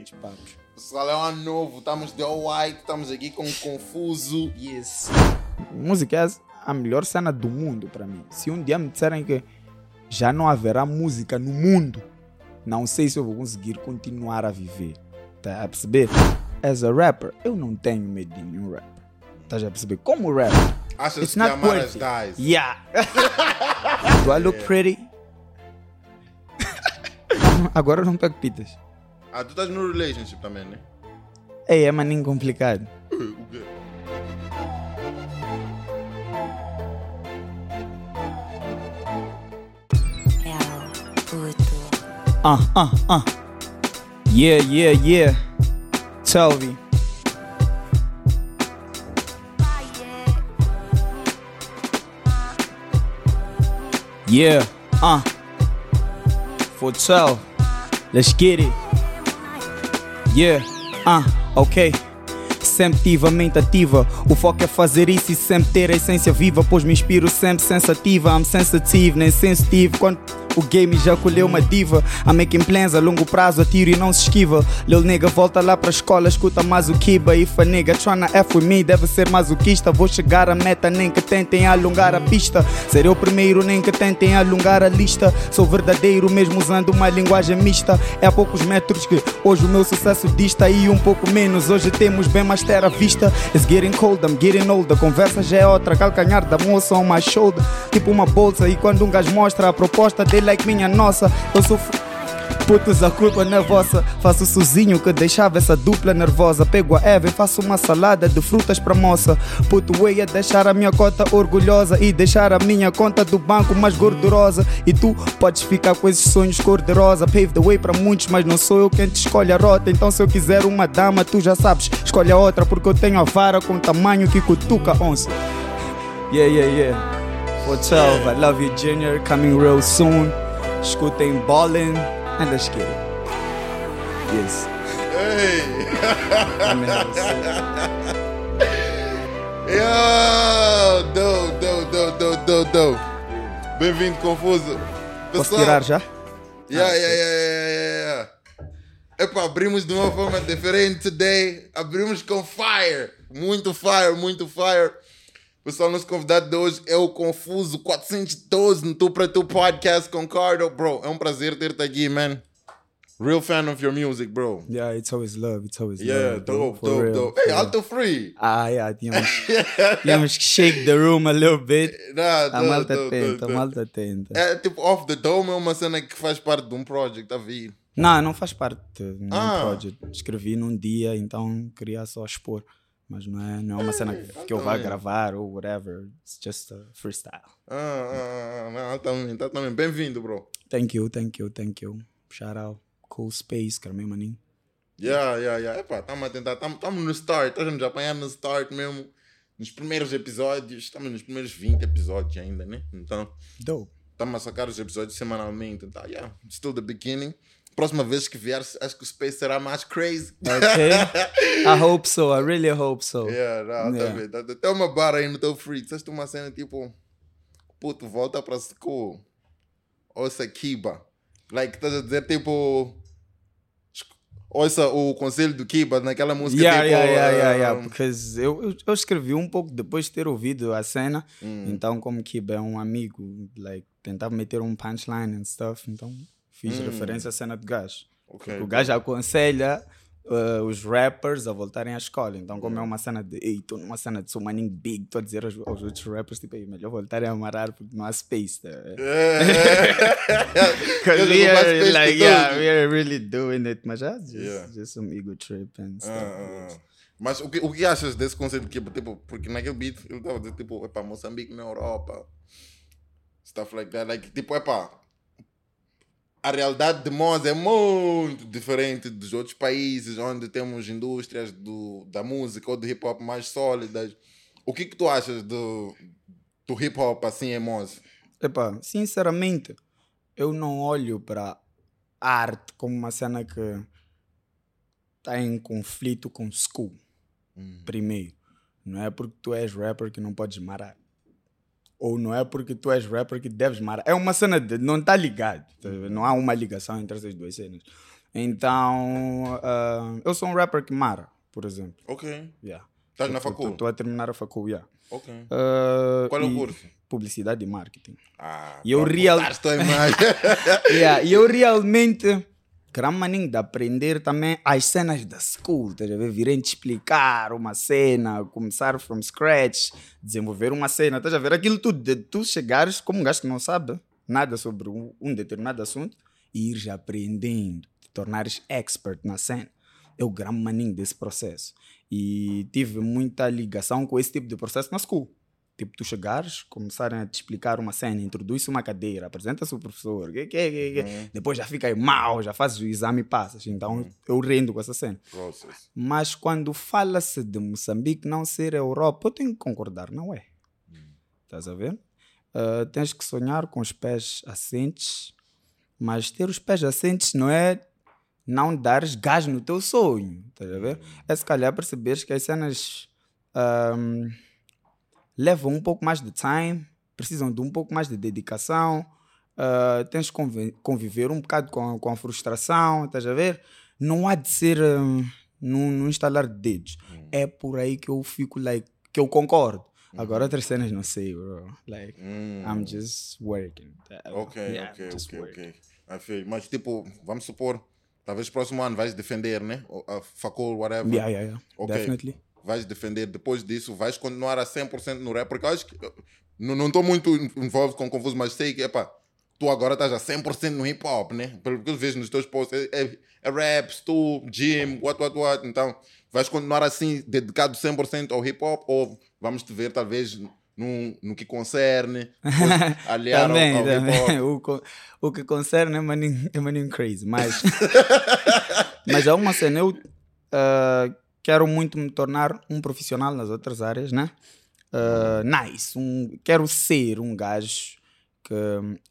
Grandes papos. Pessoal, é um ano novo, estamos de all white, estamos aqui com confuso. Yes. Música é a melhor cena do mundo para mim. Se um dia me disserem que já não haverá música no mundo, não sei se eu vou conseguir continuar a viver. Tá a perceber? As a rapper, eu não tenho medo de nenhum rapper. Estás a perceber? Como rapper, Achas it's que not worth it. dies? Yeah. Do I look pretty? Agora eu não pego pitas. Ah, tu estás no relationship também, né? Ei, é maninho complicado. O quê? É o puto. Uh, uh, uh. Yeah, yeah, yeah. Tell me. Yeah, uh. For 12. Let's get it. Yeah, uh, ok. Sempre tive a mente ativa. O foco é fazer isso e sempre ter a essência viva. Pois me inspiro sempre sensativa. I'm sensitive, nem sensitive. Quando o game já colheu uma diva. I'm making plans a longo prazo, atiro e não se esquiva. Lil nigga volta lá pra escola, escuta mais o Kiba. If a nigga tryna F with me, deve ser masoquista. Vou chegar à meta, nem que tentem alongar a pista. Ser eu primeiro, nem que tentem alongar a lista. Sou verdadeiro, mesmo usando uma linguagem mista. É a poucos metros que hoje o meu sucesso dista. E um pouco menos, hoje temos bem mais terra vista. It's getting cold, I'm getting old. A conversa já é outra, calcanhar da moça on my shoulder. Tipo uma bolsa. E quando um gajo mostra a proposta dele, like minha nossa, eu sou. Putos, a culpa não é vossa. Faço sozinho que deixava essa dupla nervosa. Pego a Eva e faço uma salada de frutas pra moça. Puto, eu ia deixar a minha cota orgulhosa e deixar a minha conta do banco mais gordurosa. E tu podes ficar com esses sonhos cor-de-rosa. Pave the way pra muitos, mas não sou eu quem te escolhe a rota. Então, se eu quiser uma dama, tu já sabes, escolhe a outra, porque eu tenho a vara com tamanho que cutuca onça. Yeah, yeah, yeah. For 12, I love you, Junior. Coming real soon. Escutem Ballin' and let's get it. Yes. Você- Yo! Do, do, do, do, do, do. Bem-vindo, confuso. Posso tirar já? Yeah, yeah, yeah, yeah, yeah, yeah. Epa, abrimos de uma forma diferente today. Abrimos com fire. Muito fire, muito fire. Pessoal, nosso convidado de hoje é o Confuso 412 no Tu Pra Tu Podcast com Cardo. Bro, é um prazer ter-te aqui, man. Real fan of your music, bro. Yeah, it's always love. It's always Yeah, love. dope, dope, real, dope. Hey, real. Alto Free. Ah, yeah, tínhamos, tínhamos que shake the room a little bit. Nah, A malta dope, tenta, a malta tenta. É tipo, Off the Dome é uma cena que faz parte de um project, tá vir. Não, não faz parte de nenhum Ah. project. Escrevi num dia, então queria só expor. Mas não é, não é uma cena que, que eu vá também. gravar ou whatever. It's just a freestyle. Ah, ah, ah, tá também. Bem-vindo, bro. Thank you, thank you, thank you. Shout out. Cool Space, cara, meu maninho. Yeah, yeah, yeah. Epá, estamos a tentar, estamos no start, estamos nos apanhando no start mesmo. Nos primeiros episódios, estamos nos primeiros 20 episódios ainda, né? Então, estamos a sacar os episódios semanalmente. Então, yeah, still the beginning. Próxima vez que vier, acho que o Space será mais crazy. Okay. I hope so. I really hope so. Yeah, não, tá Yeah. bem. Tá, tem uma barra aí no teu free. Disseste uma cena tipo, puto, volta pra school. Ouça Kiba. Like, estás a dizer tipo. Ouça o conselho do Kiba naquela música Yeah, tipo. yeah, yeah, yeah, yeah. um, Porque eu, eu, escrevi um pouco depois de ter ouvido a cena. hum. Então, como que é um amigo, like, tentava meter um punchline and stuff. Então, fiz Hum. referência à cena do gajo. Ok. Porque o gajo aconselha uh, os rappers a voltarem à escola. Então, como é uma cena de, ei, estou numa cena de sou big, estou a dizer aos, aos outros rappers, tipo, ei, melhor voltarem a amarrar porque não há space. Tá? Because Ele we não faz are, like, de yeah, we are really doing it. Mas já, just, Yeah. just some ego trip and Ah, stuff. ah, ah. Mas o que, o que achas desse conceito de Kiba? Tipo, porque naquele beat ele estava dizer, tipo, epá, Moçambique na Europa. Stuff like that. Like, tipo, epá, a realidade de Moz é muito diferente dos outros países onde temos indústrias do, da música ou do hip hop mais sólidas. O que que tu achas do, do hip hop assim em Moz? Epá, sinceramente, eu não olho para arte como uma cena que está em conflito com school. Primeiro, não é porque tu és rapper que não podes marar. Ou não é porque tu és rapper que deves marar. É uma cena de. Não está ligado. tá ver? Não há uma ligação entre essas duas cenas. Então, ah, eu sou um rapper que mara, por exemplo. Ok. Yeah. Estás na facul? Estou a terminar a facul, yeah. Ok. Ah, Qual é o curso? Publicidade e marketing. Ah, E eu pronto, real- a imagem. Yeah, E eu realmente quero maninho de aprender também as cenas da school, tá ver? Virem te explicar uma cena, começar from scratch, desenvolver uma cena, estás a ver? Aquilo tudo, de tu chegares como um gajo que não sabe nada sobre um, determinado assunto e ires aprendendo, te tornares expert na cena. É o grande maninho desse processo. E tive muita ligação com esse tipo de processo na school. Tipo, tu chegares, começarem a te explicar uma cena, introduz uma cadeira, apresenta-se o professor, que, que, que. Uhum. depois já fica aí mal, já fazes o exame e passas. Então eu rendo com essa cena. Process. Mas quando fala-se de Moçambique não ser Europa, eu tenho que concordar, não é? Estás a ver? Ah, tens que sonhar com os pés assentes, mas ter os pés assentes não é não dares gás no teu sonho, estás a ver? É se calhar perceberes que as cenas ahm, levam um pouco mais de time, precisam de um pouco mais de dedicação, ah, tens convi- conviver um bocado com, com a frustração, estás a ver? Não há de ser hum, num, num instalar de dedos. É por aí que eu fico, like, que eu concordo. Agora outras cenas não sei, bro. Like, Hum. I'm just working. Ok, Yeah, ok, ok, working. ok. I feel. Mas tipo, vamos supor, talvez próximo ano vais defender, né? A facul, whatever. Yeah, yeah, yeah. Ok. Definitely. Vais defender, depois disso vais continuar a 100% no rap, porque eu acho que não não estou muito envolvido com confuso, mas sei que, epá, tu agora estás a 100% no hip hop, né? Pelo que eu vejo nos teus posts, é, é, é rap, tu, gym, what, what, what. Então, vais continuar assim, dedicado 100% ao hip hop, ou vamos te ver talvez no, no que concerne, aliar ao, também, ao hip hop. também. O, o que concerne é maninho, é maninho crazy. Mas, mas há uma cena, eu ah, quero muito me tornar um profissional nas outras áreas, né? Ah, nice. Um, quero ser um gajo que.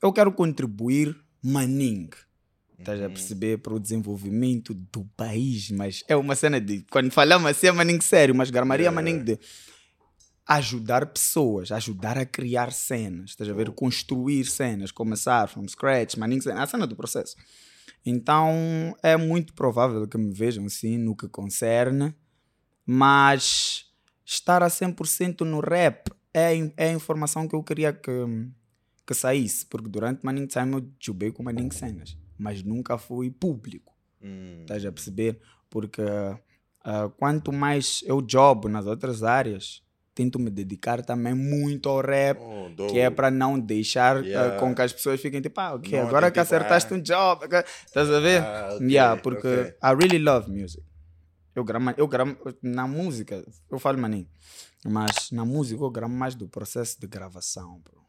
Eu quero contribuir maninho. Estás a perceber para o desenvolvimento do país, mas é uma cena de. Quando falamos assim é maninho sério, mas gramaria é maninho de ajudar pessoas, ajudar a criar cenas, estás a ver? Construir cenas, começar from scratch, maninho, cena- a cena do processo. Então é muito provável que me vejam assim no que concerne, mas estar a 100% no rap é, é a informação que eu queria que, que saísse, porque durante Maninho Time eu jubei com Maninho Cenas, mas nunca fui público. Hum, Estás a perceber? Porque ah, quanto mais eu jobo nas outras áreas, tento me dedicar também muito ao rap, oh, que é para não deixar ah, Yeah. com que as pessoas fiquem tipo, ah, ok, Não, agora que acertaste ah. um job, estás a ver? Ah, ok, yeah, porque ok. I really love music. Eu gramo, eu gramo na música, eu falo maninho, mas na música eu gramo mais do processo de gravação, bro.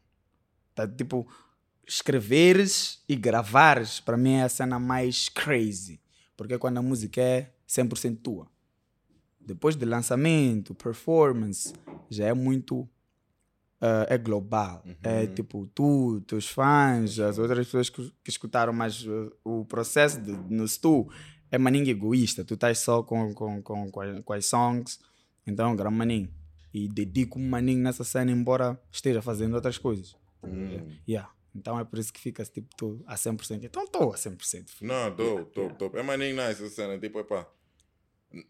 Tá, tipo, escreveres e gravares, para mim é a cena mais crazy. Porque é quando a música é 100% tua. Depois do lançamento, performance, já é muito. ah, é global. É tipo tu, teus fãs, as outras pessoas que, que escutaram, mas uh, o processo de, no stu é maninho egoísta. Tu estás só com, com, com, com, as- songs, então gramo maninho. E dedico um maninho nessa cena, embora esteja fazendo outras coisas. Hum. Yeah. Então é por isso que fica tipo tu a 100%. Então estou a 100%. Não, dope, dope, dope. É maninho nice essa cena. Tipo, epá,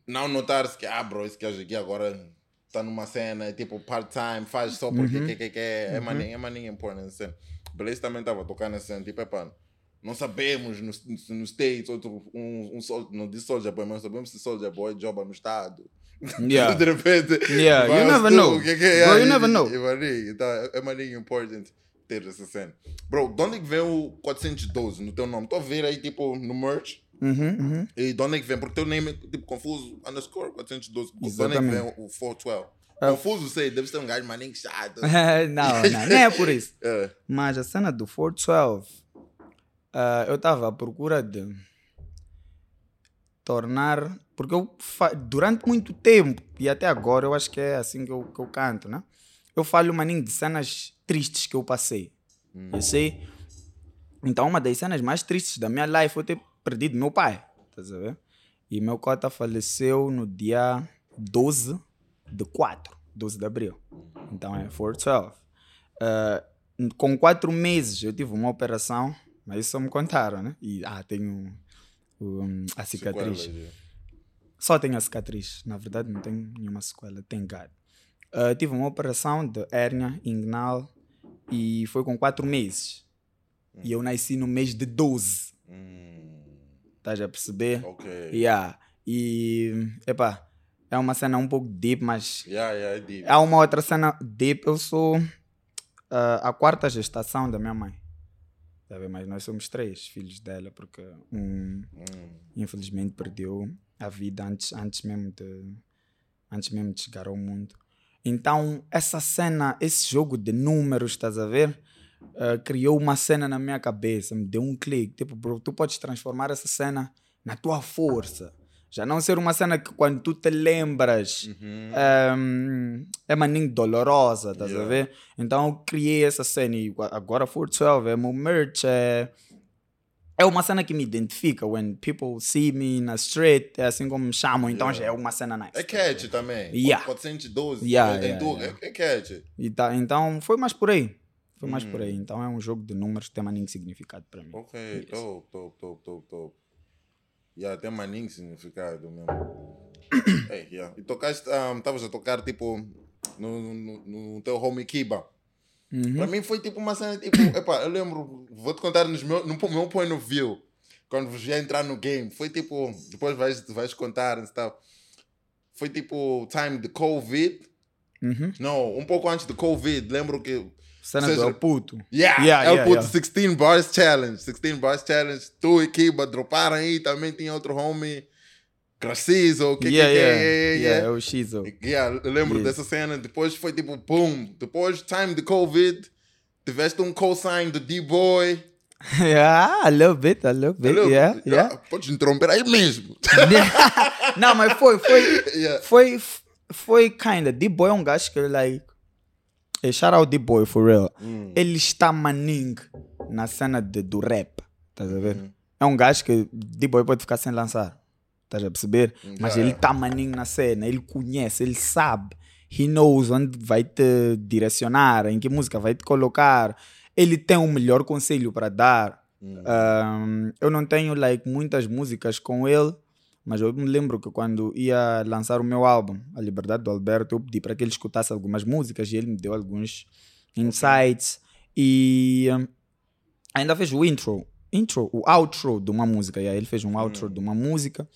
não notar-se que, ah, bro, esse gajo aqui agora está numa cena, é tipo part-time, faz só porque Uhum. que, que, que, é maninho, é maninho cena. Blaze também estava tocando nessa cena, tipo, epá, não sabemos nos, nos, States, outro, um, um sol, não diz Soldier Boy, mas sabemos se Soldier Boy joba no Estado. Yeah. De repente, Yeah, you never know. que que é? Bro, you never know. É então, é, é maninho important ter essa cena. Bro, de onde é que vem o 412 no teu nome? Estou a ver aí, tipo, no merch. Uhum, uhum. E de onde é que vem? Porque teu name é tipo confuso, underscore 412. De onde é que vem o 412? Ah. Confuso, sei, deve ser um gajo maninho chato. não, não, nem é por isso. É. Mas a cena do 412, ah, eu estava à procura de tornar. Porque eu, durante muito tempo, e até agora, eu acho que é assim que eu, que eu canto, né? Eu falo maninho de cenas tristes que eu passei. Eu sei. Então, uma das cenas mais tristes da minha life foi ter perdido meu pai. Ver? E meu cota faleceu no dia 12 de 4, 12 de abril. Então é 412. Ah, com quatro meses eu tive uma operação, mas isso só me contaram, né? E ah, tenho um, a cicatriz. Sequelas, yeah. Só tenho a cicatriz. Na verdade, não tenho nenhuma sequela. Thank God. Uh, tive uma operação de hérnia inguinal e foi com 4 meses. E eu nasci no mês de 12. Hum, Estás a perceber? ok. Yeah. E, epá, é uma cena um pouco deep, mas Yeah, yeah, é deep. há uma outra cena deep. Eu sou ah, a quarta gestação da minha mãe. Tá a ver? Mas nós somos três filhos dela, porque um, Hum, infelizmente perdeu a vida antes, antes, mesmo de, antes mesmo de chegar ao mundo. Então, essa cena, esse jogo de números, estás a ver? Ah, criou uma cena na minha cabeça, me deu um clique. Tipo, bro, tu podes transformar essa cena na tua força. Já não ser uma cena que quando tu te lembras uhum. um, é maninho dolorosa, estás a Yeah. ver? Então eu criei essa cena e agora for 12 é meu merch, é, é uma cena que me identifica. When people see me na street, é assim como me chamam, então Yeah. já é uma cena nice. É catchy também. Yeah. 412. Yeah, é, yeah, yeah. É, é catchy. E tá, então foi mais por aí. Foi mais por Hum. aí. Então é um jogo de números que tem maninho significado para mim. Ok, Yes. top, top, top, top, top. Yeah, tem maninho significado mesmo. hey, yeah. E tocaste, estavas a tocar tipo no, no, no teu home Kiba. Uhum. Para mim foi tipo uma cena, tipo, epá, eu lembro, vou-te contar nos meu, no meu point of view, quando vos ia entrar no game, foi tipo, depois vais, vais contar e tal. Foi tipo time de Covid, Uhum. não, um pouco antes do Covid, lembro que Cena seja, do El Puto. Yeah, Yeah, eu yeah, put yeah. 16 Bars Challenge. 16 Bars Challenge. Tu e Kiba droparam aí. Também tinha outro homie. Craciso. Que, yeah, que, yeah, que, yeah, yeah, yeah. é o Shizo. Yeah, eu lembro Yes. dessa cena. Depois foi tipo, boom. Depois, time de Covid. Tiveste um co-sign do D-Boy. yeah, a little bit, a little bit, Hello? yeah, yeah. Podes interromper aí mesmo. Não, mas foi, foi, Yeah. foi, foi kinda. D-Boy é um gajo que, like, shout out D-Boy, for real. Hum. Ele está maning na cena de, do rap, estás a ver? Uhum. É um gajo que D-Boy pode ficar sem lançar, estás a perceber? Mas Yeah. ele está maning na cena, ele conhece, ele sabe. He knows onde vai te direcionar, em que música vai te colocar. Ele tem o melhor conselho para dar. Hum. Um, eu não tenho like muitas músicas com ele, mas eu me lembro que quando ia lançar o meu álbum, A Liberdade do Alberto, eu pedi para que ele escutasse algumas músicas e ele me deu alguns insights e um, ainda fez o intro, intro, o outro de uma música. E aí ele fez um outro de uma música.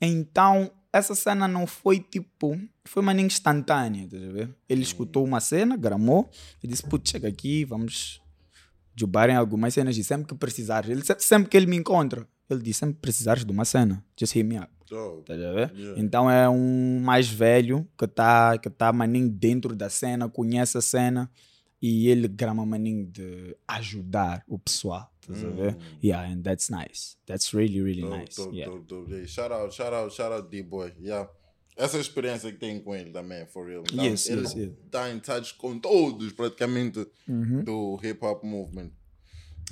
Então essa cena não foi tipo, foi maninho instantânea, estás a ver? Ele escutou uma cena, gramou e disse: Putz, chega aqui, vamos jubarem algumas cenas e sempre que precisares, ele, se- sempre que ele me encontra, ele diz: sempre precisares de uma cena, just hit me up. A ver? Yeah. Então é um mais velho que está que tá maninho dentro da cena, conhece a cena e ele grama maninho de ajudar o pessoal. A ver? Yeah, and that's nice. That's really, really Dope, nice. dope, yeah. dope, Shout out, shout out, shout out D-Boy. Yeah. Essa experiência que tem com ele também, for real. Yes, ele yes, yes. está em touch com todos, praticamente, Uhum. do hip hop movement.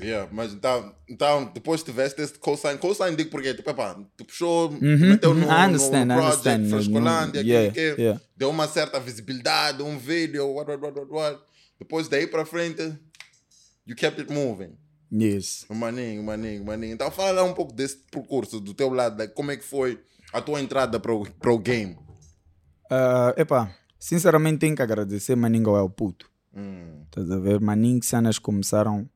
Yeah, mas então, então depois tiveste esse co-sign. Co-sign digo porque, tipo, epá, tu puxou, te Uhum, meteu no, uhum. I understand, no I project, understand. No- Frescolândia, yeah, que, que yeah. deu uma certa visibilidade, um vídeo, what, what, what, what. Depois daí para frente, you kept it moving. Yes. Maninho, maninho, maninho. Então fala um pouco desse percurso do teu lado, like, como é que foi a tua entrada para o, para o game. Ah, epá, sinceramente tenho que agradecer Maninho ao El Puto. Hum, Estás a ver? Maninho cenas começaram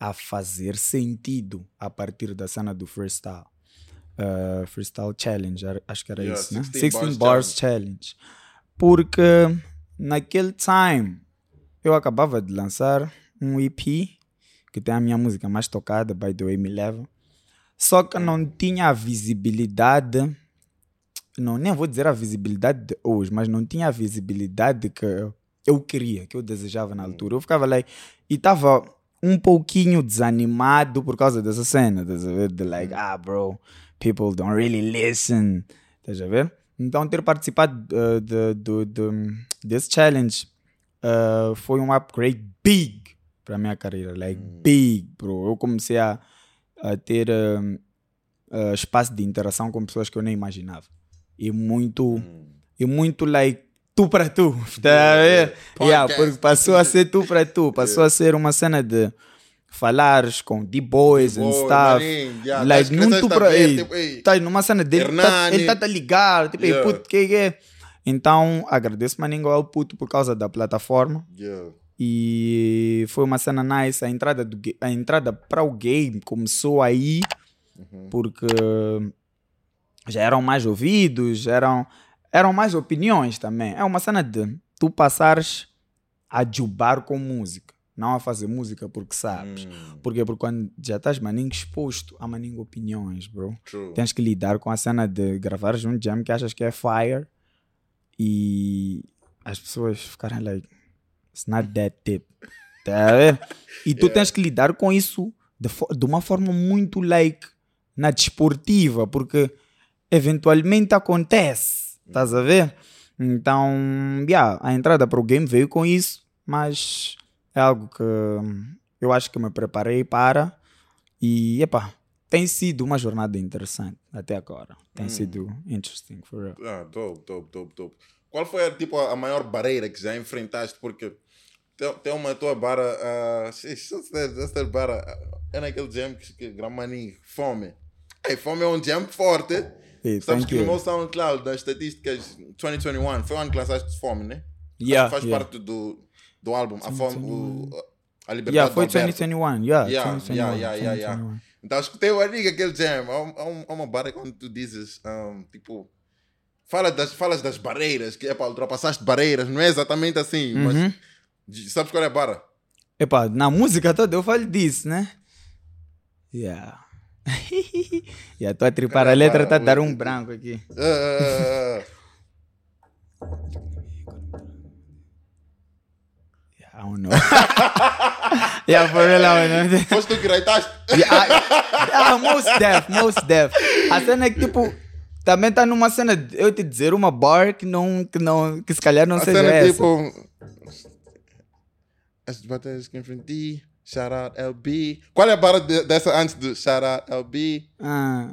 a fazer sentido a partir da cena do freestyle. Ah, freestyle Challenge, acho que era Yeah, isso, né? 16 16 Bars Bars Challenge. Porque naquele time eu acabava de lançar um EP que tem a minha música mais tocada, By the Way Me Leva. Só que não tinha a visibilidade, não, nem vou dizer a visibilidade de hoje, mas não tinha a visibilidade que eu queria, que eu desejava na altura. Eu ficava lá e estava um pouquinho desanimado por causa dessa cena, estás a ver? De like, ah, bro, people don't really listen, estás a ver? Então, ter participado uh, de, de, de- desse challenge uh, foi um upgrade big para a minha carreira, like, big, bro. Eu comecei a, a ter uh, espaço de interação com pessoas que eu nem imaginava. E muito, e muito like, tu para tu, tá a ver? Podcast. Yeah, porque passou a ser tu para tu, passou a ser uma cena de falares com D-Boys and stuff. yeah, like, tás- não tu a pra. ver, ei, tipo, ei, Tá numa cena dele, tá, Hernani. ele tá a ligar, tipo, ei, Yeah. puto, que é? Então, agradeço maninho ao puto por causa da plataforma. yeah. E foi uma cena nice. A entrada, do, a entrada para o game começou aí, porque já eram mais ouvidos, eram, eram mais opiniões também. É uma cena de tu passares a jubar com música, não a fazer música porque sabes. Hum, Porque, porque quando já estás maninho exposto a maninho opiniões, bro. true. Tens que lidar com a cena de gravares um jam que achas que é fire e as pessoas ficarem like, it's not that deep. Tá a ver? E tu tens que lidar com isso de, de uma forma muito like na desportiva, porque eventualmente acontece. Estás a ver? Então, yeah, a entrada para o game veio com isso, mas é algo que hum, eu acho que me preparei para e, epá, tem sido uma jornada interessante até agora. Tem sido interesting, for real. Ah, dope, dope, dope, dope. Qual foi tipo, a maior barreira que já enfrentaste? Porque tem, uma tua barra. Uh, esta barra é naquele jam que, que Gramani, fome. Ei, fome é um jam forte. Hey, Sabes que no meu you. SoundCloud, das estatísticas 2021, foi o ano que lançaste fome, né? Yeah, Faz yeah. parte do, do álbum. A fome, o, a liberdade Yeah, foi do Alberto. 2021. Yeah, Yeah, 2021. yeah, yeah, yeah, yeah. 2021. Então escutei o amigo aquele jam. Há, um- um- uma barra quando tu dizes, um, tipo, fala das, falas das barreiras, que é para ultrapassaste barreiras, não é exatamente assim, Uhum. mas de- sabes qual é a barra? Epá, na música toda eu falo disso, né? Yeah. tô a tripar a letra, tá a dar um branco aqui. Yeah, I don't know. yeah, for real, I don't know. Foste tu que raitaste? Yeah, ah, most def, most def. A cena é que, tipo, também tá numa cena, de eu te dizer uma bar que não, que não, que se calhar não A seja cena é essa. tipo. As batalhas que enfrentei, shout out LB. Qual é a barra de- dessa antes do shout out LB? Ah.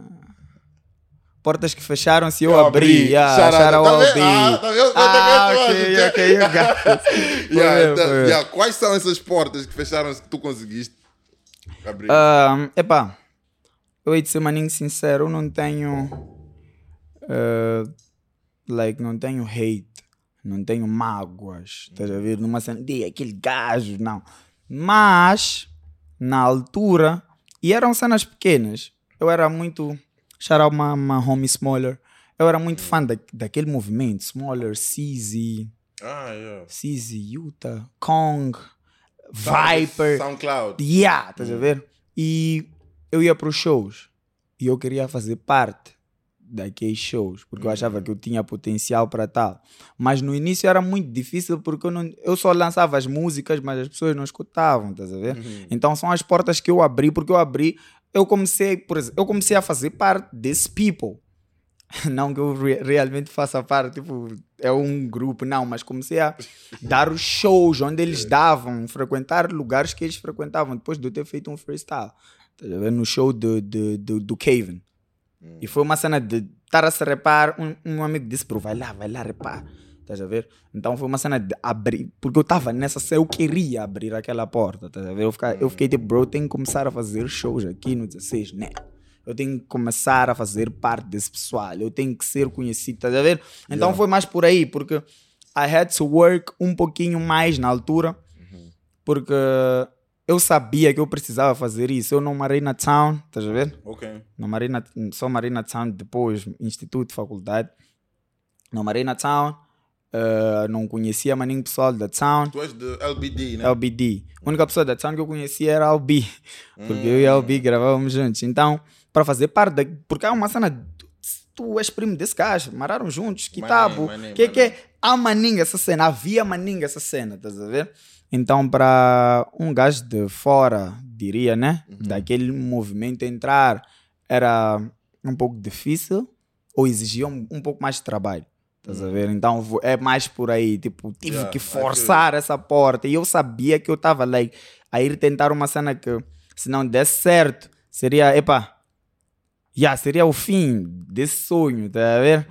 Portas que fecharam-se eu, Eu abri. abri. Yeah, Shout out. shout out Tá ao vendo? B. Ah, tá vendo? Ah, Tá ok, vendo? ok, you got Yeah, então, yeah, Quais são essas portas que fecharam-se que tu conseguiste abrir? Um, epá, eu hei de ser maninho sincero, eu não tenho. uh, like, não tenho hate, não tenho mágoas. Estás a ver? Numa cena aquele gajo, não. Mas, na altura, e eram cenas pequenas, eu era muito. Shout out my, my homie Smaller. Eu era muito fã da, daquele movimento. Smaller, CZ, ah, yeah. CZ, Utah, Kong, Viper. SoundCloud. Yeah, estás a ver? E eu ia para os shows e eu queria fazer parte daqueles shows, porque eu achava que eu tinha potencial para tal. Mas no início era muito difícil porque eu, não, eu só lançava as músicas, mas as pessoas não escutavam, estás a ver? Então são as portas que eu abri, porque eu abri, eu comecei, por exemplo, eu comecei a fazer parte desse people. Não que eu re- realmente faça parte, tipo, é um grupo, não, mas comecei a dar os shows onde eles davam, frequentar lugares que eles frequentavam, depois de eu ter feito um freestyle. Tá? No show do, do, do, do Caven. E foi uma cena de estar a se repar. Um, um amigo disse, bro, vai lá, vai lá repar. Estás a ver? Então foi uma cena de abrir, porque eu estava nessa cena, eu queria abrir aquela porta, estás a ver? Eu, fica- eu fiquei tipo, bro, eu tenho que começar a fazer shows aqui no 16, né? Eu tenho que começar a fazer parte desse pessoal, eu tenho que ser conhecido, estás a ver? Então foi mais por aí, porque I had to work um pouquinho mais na altura, porque eu sabia que eu precisava fazer isso. Eu não marei na town, estás a ver? Ok. Não marei na, só marei na town depois, instituto, faculdade. Não marei na town, eh, não conhecia mais nenhum pessoal da town. Tu és de LBD, né? LBD. A única pessoa da town que eu conhecia era LB. Porque eu e a LB gravávamos juntos. Então, para fazer parte da. Porque há uma cena. tu- és primo desse gajo, mararam juntos, que tabo. maninho, Que que Há maninga essa cena, havia maninga essa cena, estás a ver? Então, para um gajo de fora, diria, né? Daquele movimento entrar, era um pouco difícil ou exigia um, um pouco mais de trabalho. Estás a ver? Então é mais por aí. Tipo, tive Yeah, que forçar essa porta. E eu sabia que eu estava like, a ir tentar uma cena que, se não desse certo, seria, epa, já seria o fim desse sonho, tá a ver?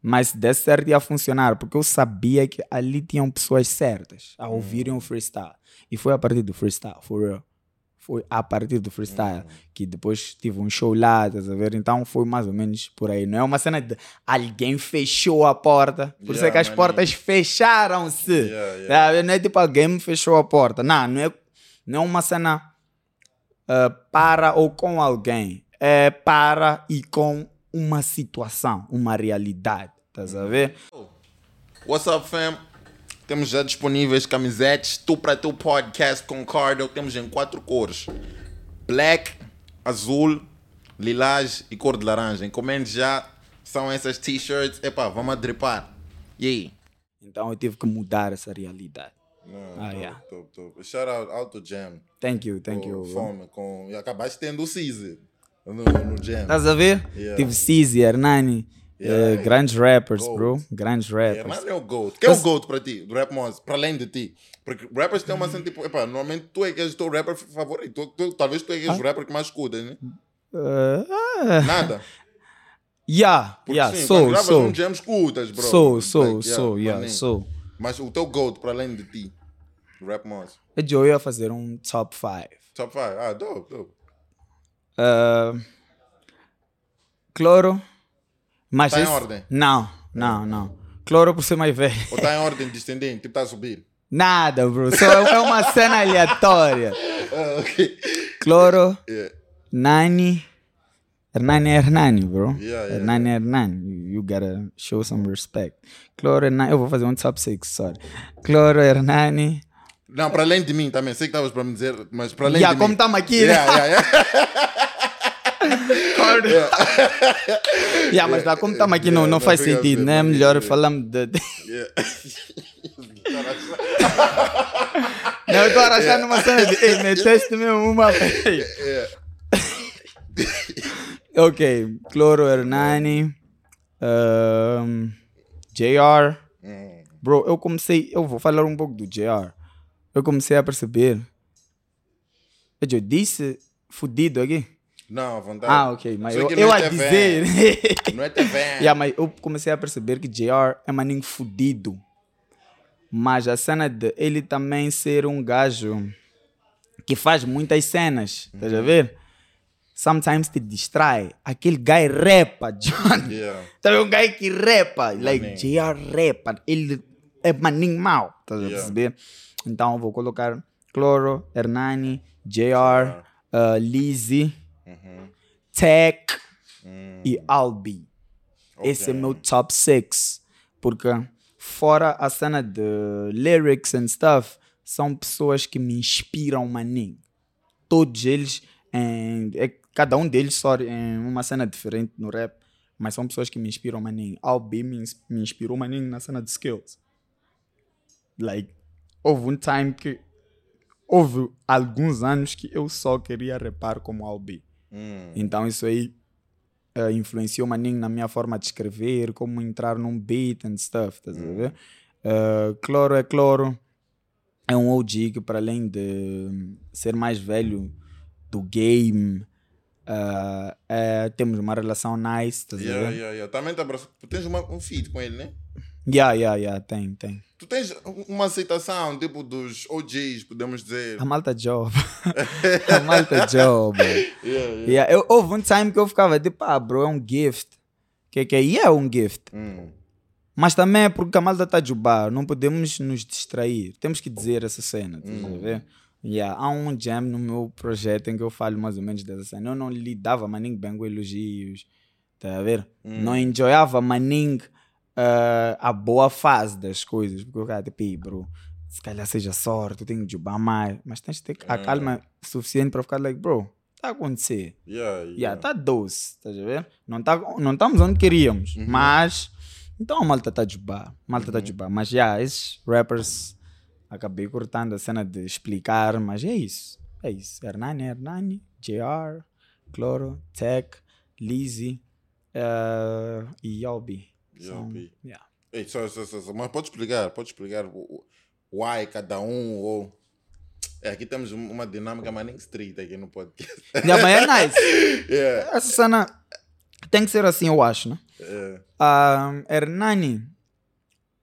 Mas se desse certo ia funcionar, porque eu sabia que ali tinham pessoas certas a ouvirem o freestyle. E foi a partir do freestyle, for real. foi a partir do freestyle. Que depois tive um show lá, estás a ver? Então foi mais ou menos por aí. Não é uma cena de alguém fechou a porta. Por isso é Yeah, que as maninho. portas fecharam-se. Yeah, yeah. Tá? Não é tipo alguém me fechou a porta. Não, não é, não é uma cena ah, para ou com alguém. É para e com uma situação, uma realidade. Estás a ver? What's up, fam? Temos já disponíveis camisetes Tu para teu podcast com Cardel. Temos em quatro cores: black, azul, lilás e cor de laranja. Encomende já. São essas t-shirts. Epá, vamos a dripar. E aí? Então eu tive que mudar essa realidade. Não, Ah, top, yeah. top, top. Shout out Auto Jam. Thank you, thank you. Fome, com... E acabaste tendo o Caesar no, no Jam. Estás a ver? Yeah. Tive Cizi, Hernani, Yeah. eh, grandes rappers, Gold. bro. Grandes rappers. Hernani é o GOAT. Quem é o Mas- GOAT para ti, do Rap Monster, para além de ti? Porque rappers têm uma cena tipo, epá, normalmente tu é que és o teu rapper favorito. Tu, tu- talvez tu é que és o rapper que mais escutas, né? Ah, Nada. yeah, Porque yeah, sim, sou, sou. um jam, escutas, bro. Sou, sou, Like, sou, yeah, maninho. sou. Mas o teu GOAT, para além de ti, Rap Monster. Eu ia fazer um top 5. Top 5. Ah, dope, dope. Uh, cloro. Mas Tá em esse- ordem? Não, não, não. Cloro por ser mais velho. Ou está em ordem descendente, tipo, está a subir. Nada, bro. Só é uma cena aleatória. Ah, ok. Cloro, Yeah. Nani. Hernani é Hernani, bro. Yeah, yeah, Hernani é Hernani. You, gotta show some respect. Cloro, Hernani. Eu vou fazer um top 6, sorry. Cloro, Hernani. Não, para além de mim também. Sei que estavas para me dizer, mas para além Yeah, de como mim. estamos aqui, né? Yeah, yeah, yeah. Yeah, mas lá, como estamos aqui, não, Yeah, não não faz fica sentido, né? Melhor bem. falamos de. Não, eu estou arrastando uma cena de. Ei, meteste mesmo uma vez. Yeah. Ok, Cloro Hernani. Um, JR. Bro, eu comecei. Eu vou falar um pouco do JR. Eu comecei a perceber. Eu disse fudido aqui. Não, à vontade. Ah, ok. Mas eu, eu é a dizer. Não é TV. yeah, mas eu comecei a perceber que JR é maninho fudido. Mas a cena de ele também ser um gajo que faz muitas cenas, estás a ver? Sometimes te distrai. Aquele guy repa, John. Yeah. Sabe um guy que repa, like. JR repa, ele é maninho mau, a Yeah. perceber? Então eu vou colocar Cloro, Hernani, JR, uh, Lizzy, Uhum. Tech Hum. e Albi. Esse é meu top 6. Porque fora a cena de lyrics and stuff, são pessoas que me inspiram maninho. Todos eles, em, é, cada um deles só em uma cena diferente no rap, mas são pessoas que me inspiram maninho. Albi me, me inspirou maninho na cena de skills. Like, houve um time que houve alguns anos que eu só queria rapar como Albi. Hum. Então isso aí eh, influenciou maninho na minha forma de escrever, como entrar num beat and stuff, estás a ver? Eh, cloro é Cloro, é um OG que para além de ser mais velho do game, eh, é- temos uma relação nice, estás a Yeah, ver? yeah, yeah. Também tá tens uma, um feat com ele, né? Yeah, yeah, yeah, tem, tem. Tu tens uma aceitação, tipo, dos OGs, podemos dizer. A malta job. a malta job. Yeah, yeah. Yeah, eu, houve um time que eu ficava tipo, ah, bro, é um gift. Que que é? E é um gift. Hum. Mas também é porque a malta está a jubar, não podemos nos distrair. Temos que dizer essa cena, estás a ver? Yeah, há um jam no meu projeto em que eu falo mais ou menos dessa cena. Eu não lidava maninho bem com elogios, tá a ver? Não enjoyava maninho ah, a boa fase das coisas. Porque eu ficava tipo, "Ih, bro, se calhar seja sorte, eu tenho que jubar mais. Mas tens de ter a calma suficiente para ficar like, bro, tá a acontecer. Yeah, yeah. Yeah, tá doce, estás a ver? Não, tá, não estamos onde queríamos, mas. Então a malta tá de bar, malta tá de bar. Mas já, esses rappers acabei cortando a cena de explicar, mas é isso. É isso. Hernani, Hernani, JR, Cloro, Tech, Lizzy eh, e Yalbi. Yalbi. yeah. Ei, só, só, só. Mas pode explicar, pode explicar o, o why cada um ou. É, aqui temos um- uma dinâmica mais nem street aqui no podcast. Yeah, mas é nice. yeah. Essa cena tem que ser assim, eu acho, né? É. Ah, Hernani,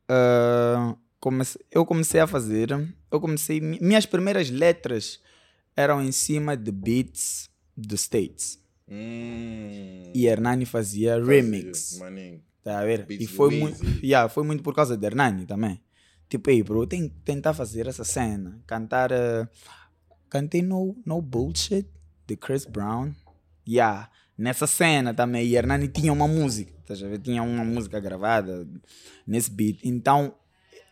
ah, comece- eu comecei a fazer, eu comecei, mi- minhas primeiras letras eram em cima de beats dos States. Hum, E Hernani fazia remix. Maninho. Tá a ver? Beats E foi muito, yeah, foi muito por causa de Hernani também. Tipo, aí, bro, eu tenho que tentar fazer essa cena. Cantar. eh, cantei no, no Bullshit de Chris Brown. Yeah, nessa cena também. E Hernani tinha uma música. Tá a ver? Tinha uma música gravada nesse beat. Então,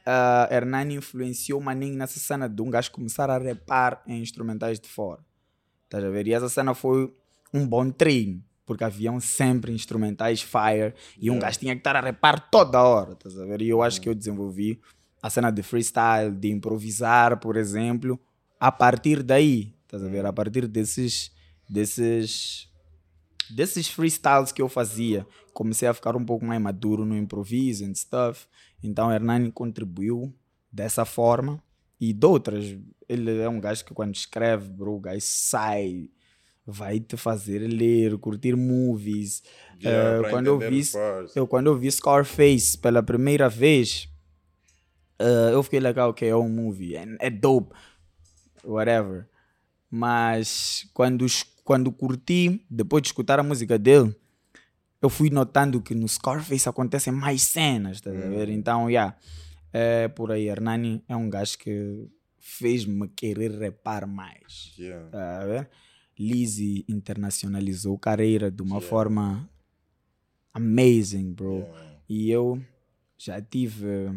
ah, Hernani influenciou o Maninho nessa cena de um gajo começar a repar em instrumentais de fora. Estás a ver? E essa cena foi um bom treino, porque haviam sempre instrumentais fire e um Yeah. gajo tinha que estar a repar toda hora. Estás a ver? E eu acho que eu desenvolvi a cena de freestyle, de improvisar, por exemplo, a partir daí. Estás a ver? A partir desses, desses, desses freestyles que eu fazia, comecei a ficar um pouco mais maduro no improviso and stuff. Então, Hernani contribuiu dessa forma e de outras. Ele é um gajo que quando escreve, bro, o gajo sai, vai te fazer ler, curtir movies. Yeah, Eh, pra quando eu vi, eu quando eu vi Scarface pela primeira vez, eh, eu fiquei legal, ok, é um movie, é, é dope, whatever. Mas quando, quando curti, depois de escutar a música dele, eu fui notando que no Scarface acontecem mais cenas, tá a ver? Então, yeah, é por aí. Hernani é um gajo que fez-me querer repar mais. Yeah. Tá a ver? Lizzy internacionalizou carreira de uma Yeah. forma amazing, bro. Yeah. E eu já tive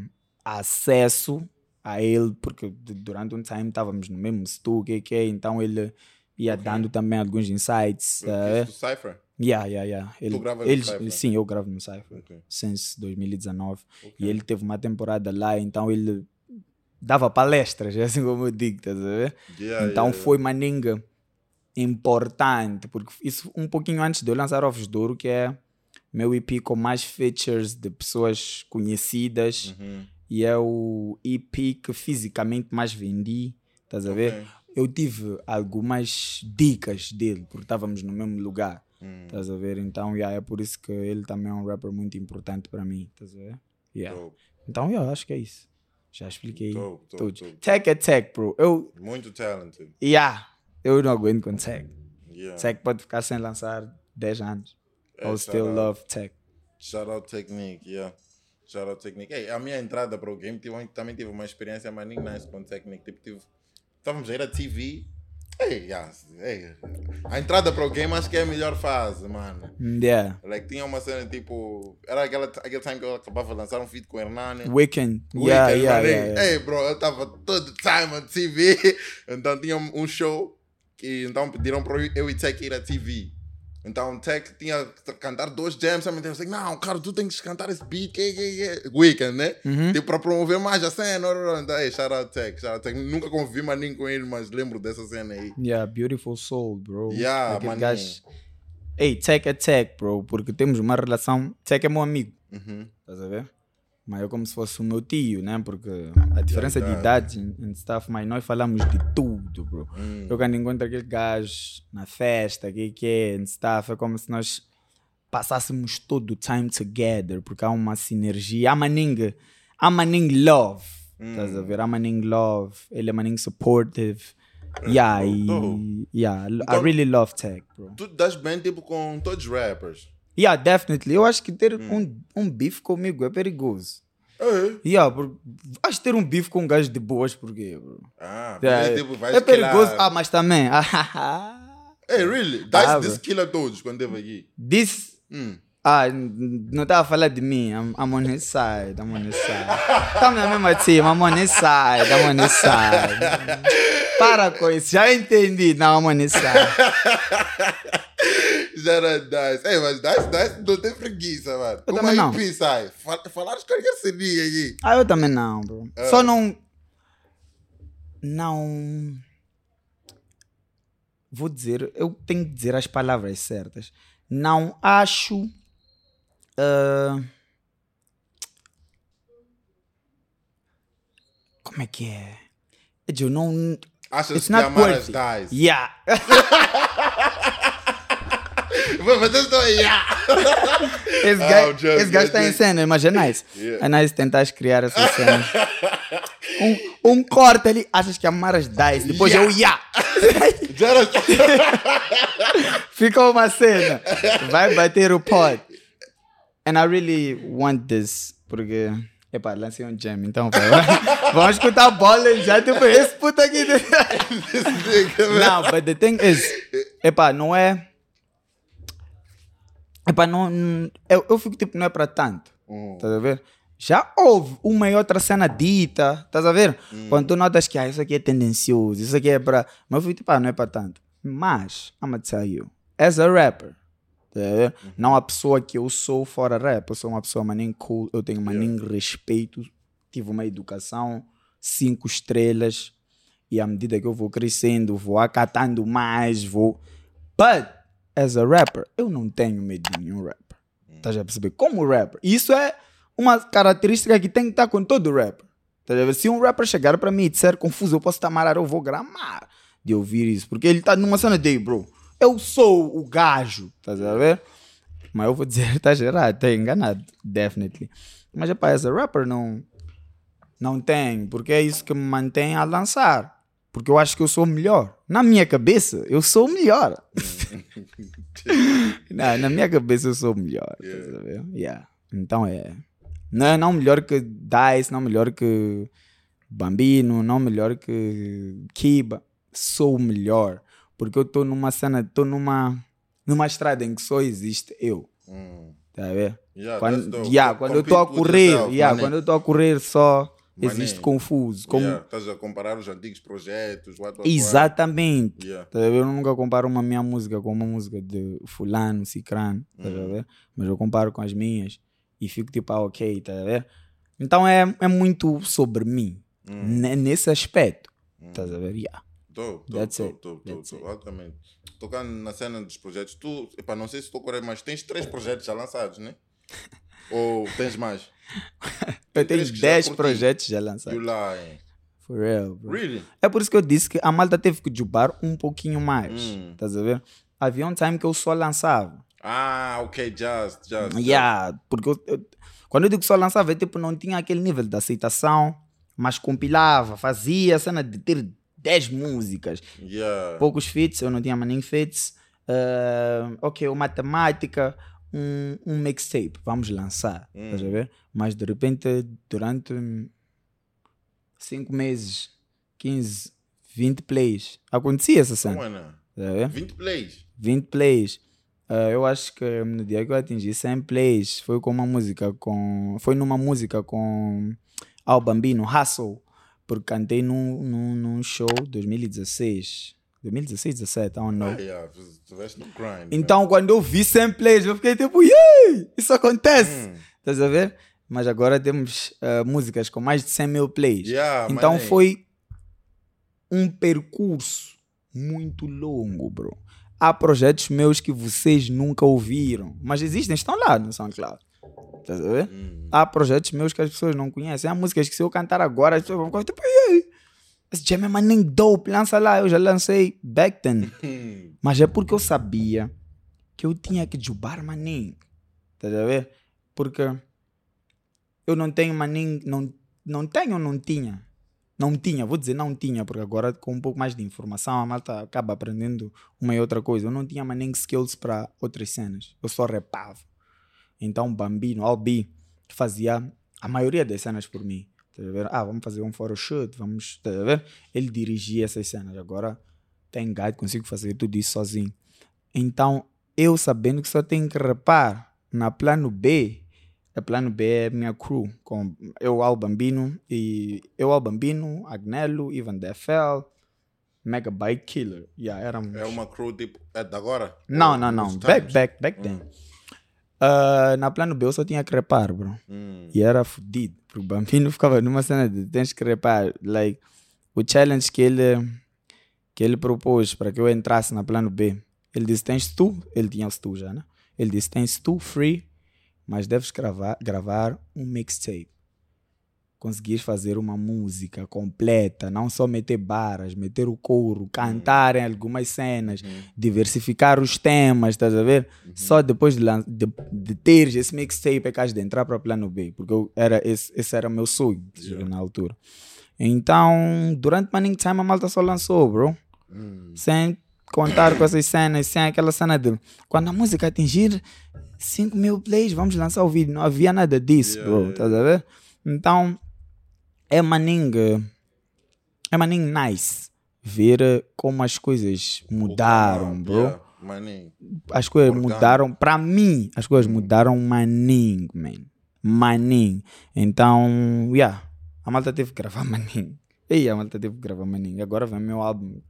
acesso a ele, porque durante um time estávamos no mesmo estúdio, que então ele ia Ok. dando também alguns insights. Tá ver? fiz do Cypher. Yeah, yeah, yeah. Ele, gravas no ele- Cypher? Sim, eu gravo no Cypher. Ok. Since 2019. Ok. E ele teve uma temporada lá, então ele dava palestras, assim como eu digo, estás a ver? Yeah, então yeah, foi maninga importante, porque isso um pouquinho antes de eu lançar Ovos de Ouro, que é meu EP com mais features de pessoas conhecidas. Uhum. e é o EP que fisicamente mais vendi, estás a ver? Ok. Eu tive algumas dicas dele, porque estávamos no mesmo lugar, Hum, estás a ver? Então yeah, é por isso que ele também é um rapper muito importante para mim, estás a ver? Yeah. dope, Então yeah, acho que é isso. Já expliquei dope, dope. Tech é tech, bro. Eu, Muito talented. yeah, eu não aguento com tech. Yeah. Tech pode ficar sem lançar 10 anos. É, I'll still out. love tech. Shout out Technique, yeah. Shout out Technique. Ei, a minha entrada para o game tive, também tive uma experiência maninho nice com Technique. Tipo, tive, estávamos a ir à TV. Ei, yeah, ei, a entrada para o game acho que é a melhor fase, mano. Yeah. Like, tinha uma cena tipo. Era aquela, aquele time que eu acabava de lançar um feed com o Hernani. Weekend. Yeah, Weekend, yeah, maninho. yeah, yeah. Ei, bro, eu estava todo time on TV. Então tinha um show que então pediram para eu e Tech ir à TV. Então Tech tinha que cantar dois jams ao mesmo tempo. Não, cara, tu tens que cantar esse beat. Que, que, que. Weekend, né? Uhum. Tipo, para promover mais a cena. Então, shout out Tech, shout out Tech. Nunca convivi maninho com ele, mas lembro dessa cena aí. Yeah, beautiful soul, bro. Yeah, Aquele maninho. gajo. Ei, tech é tech, bro. Porque temos uma relação. Tech é meu amigo. Uhum. Estás a ver? Mas é como se fosse o meu tio, né? Porque a diferença de idade and stuff, mas nós falamos de tudo, bro. Hum. Eu quando encontro aquele gajo na festa, que que é, and stuff, é como se nós passássemos todo o time together, porque há uma sinergia. Há maning, há maning love, estás Hum. a ver? Há maning love, ele é maning supportive. Yeah, dope, e, yeah, I Então- really love tech, bro. Tu das bem tipo com todos os rappers. Yeah, definitely. Eu acho que ter Hum. um, um bife comigo é perigoso. É. Yeah, por, vais ter um bife com um gajo de boas, por quê, bro? Ah, Yeah, porque, tipo, é perigoso. Ah, mas também. Hey, really? Dice Ah, this killer todos quando teve aqui. This. Hum. Ah, não estava a falar de mim. I'm, I'm on his side. I'm on his side. Estamos na mesma time. I'm on his side. I'm on his side. Para com isso. Já entendi. Não, I'm on his side. Já era Dice. Ei, mas Dice, Dice não tem preguiça, mano. Eu Uma não. IP sai. Fal- Falaram de qualquer seria aqui. Ah, eu também não, bro. Ah. Só não. Não. Vou dizer. Eu tenho que dizer as palavras certas. Não acho. ah, como é que é? Eu não. Achas It's que not amaras worthy. Dice? Yeah. Mas mas eu estou aí. yeah. Esse Ah, gajo o esse gajo está em cena, é nice. Yeah. É nice tentar criar essa cena. um, um corte ali, achas que amaras dice, depois Yeah. eu. Já era. Ficou uma cena. Vai bater o pod. And I really want this. Porque. Epá, lancei um jam, então. Vamos escutar a bola já, tipo, esse puta aqui. não, but the thing is, epá, não é. Epá, não. não- Eu, eu fico tipo, não é para tanto. Estás a ver? Já houve uma e outra cena dita, estás a ver? Quando tu notas que ah, isso aqui é tendencioso, isso aqui é para. Mas eu fico tipo, ah, não é para tanto. Mas, I'm gonna tell you, as a rapper, tá a ver? não a pessoa que eu sou fora rap, eu sou uma pessoa maninho cool, eu tenho maninho respeito, tive uma educação cinco estrelas e à medida que eu vou crescendo, vou acatando mais, vou. But, as a rapper, eu não tenho medo de nenhum rapper. Estás a perceber? Como rapper. Isso é uma característica que tem que estar com todo rapper. Estás a ver? Se um rapper chegar para mim e disser confuso, eu posso estar marar, eu vou gramar de ouvir isso. Porque ele está numa cena de, bro, eu sou o gajo. Estás a ver? Mas eu vou dizer, está gerado, está enganado, definitely. Mas, as a rapper não, não tem, porque é isso que me mantém a lançar. Porque eu acho que eu sou o melhor. Na minha cabeça, eu sou o melhor. Não, na minha cabeça, eu sou o melhor. estás a ver? Yeah. Então é. Não não melhor que Dice, não melhor que Bambino, não melhor que Kiba. Sou o melhor. Porque eu estou numa cena, estou numa, numa estrada em que só existe eu. Hum. Tá a ver? Yeah, Quando, yeah, quando eu estou a correr, yeah, quando eu estou a correr só. Existe confuso. Como, Yeah, Estás a comparar os antigos projetos, what, what, what. Exatamente. Yeah. Tá? Eu nunca comparo uma minha música com uma música de fulano, cicrano, tá a ver? Mas eu comparo com as minhas e fico tipo, ah, ok, tá a ver? Então é, é muito sobre mim, ne- nesse aspecto, tá a ver? Yeah. That's That's dope, it. altamente. Tocando na cena dos projetos, tu, epá, não sei se estou correto, mas tens três projetos já lançados, né? Ou tens mais? Eu tenho três que já 10 curti. projetos já lançados. For real, bro. Really? É por isso que eu disse que a malta teve que jubar um pouquinho mais, Hum. tá ver? Havia um time que eu só lançava. Ah, ok, just, just. just. Yeah, porque eu- eu- quando eu digo só lançava, eu, tipo, não tinha aquele nível de aceitação, mas compilava, fazia a cena de ter 10 músicas, Yeah. poucos feats, eu não tinha mais nem feats. Ah, ok, uma temática, um, um mixtape, vamos lançar, Hum. estás a ver? Mas de repente, durante 5 meses, 15, 20 plays, acontecia essa cena, Como é, estás a ver? 20 plays. 20 plays. Ah, eu acho que no dia que eu atingi 100 plays foi com uma música com. Foi numa música com Al Bambino, Hustle, porque cantei num, num, num show 2016. 2016, 17, I don't know. Ah, yeah, estiveste no grind. Então, quando eu vi 100 plays, eu fiquei tipo, yay! Isso acontece! Hum. Estás a ver? Mas agora temos ah, músicas com mais de 100 mil plays. Yeah, Então foi um percurso muito longo, bro. Há projetos meus que vocês nunca ouviram, mas existem, estão lá no SoundCloud. Estás a ver? Hum. Há projetos meus que as pessoas não conhecem. Há músicas que se eu cantar agora, as pessoas vão ficar tipo, e aí? Esse jam é nem dope, lança lá. Eu já lancei back then. Mas é porque eu sabia que eu tinha que jubar maninho. Estás a ver? Porque eu não tenho maninho, não, não tenho, não tinha. Não tinha, vou dizer não tinha, porque agora com um pouco mais de informação a malta acaba aprendendo uma e outra coisa. Eu não tinha maninho skills para outras cenas. Eu só repava. Então Bambino, Albi, fazia a maioria das cenas por mim. Ver? Ah, vamos fazer um photoshoot, vamos. Ver? Ele dirigia essas cenas. Agora tem guide, consigo fazer tudo isso sozinho. Então, eu sabendo que só tenho que repar na plano B, a plano B é minha crew, com eu, Al Bambino, e eu, Al Bambino, Agnello, Ivan DFL, Megabyte Killer. Yeah, éramos... É uma crew tipo. É de agora? Não, Ou não, não. Back, back, back then. Ah, na plano B eu só tinha que repar, bro. Hum. E era fodido. Porque o Bambino ficava numa cena de tens que repar. Like, o challenge que ele, que ele propôs para que eu entrasse na plano B, ele disse: Tens tu? Ele tinha os tu já, né? Ele disse: Tens tu free, mas deves gravar, gravar um mixtape. Conseguires fazer uma música completa, não só meter barras, meter o couro, cantar em algumas cenas, diversificar os temas, estás a ver? Só depois de, de, de teres esse mixtape é que has de entrar para plano B, porque eu era, esse, esse era o meu sonho Yeah. na altura. Então, durante Manning Time a malta só lançou, bro. Hum. Sem contar com essas cenas, sem aquela cena de quando a música atingir 5 mil plays, vamos lançar o vídeo. Não havia nada disso, Yeah, bro. yeah. Estás a ver? Então, é maning. É maning nice ver eh, como as coisas mudaram, bro. Yeah, maninho. As coisas mudaram, para mim, as coisas mudaram maning, man. Maning. Então, yeah, a malta teve que gravar maning. Ei, a malta teve que gravar maning. Agora vem meu álbum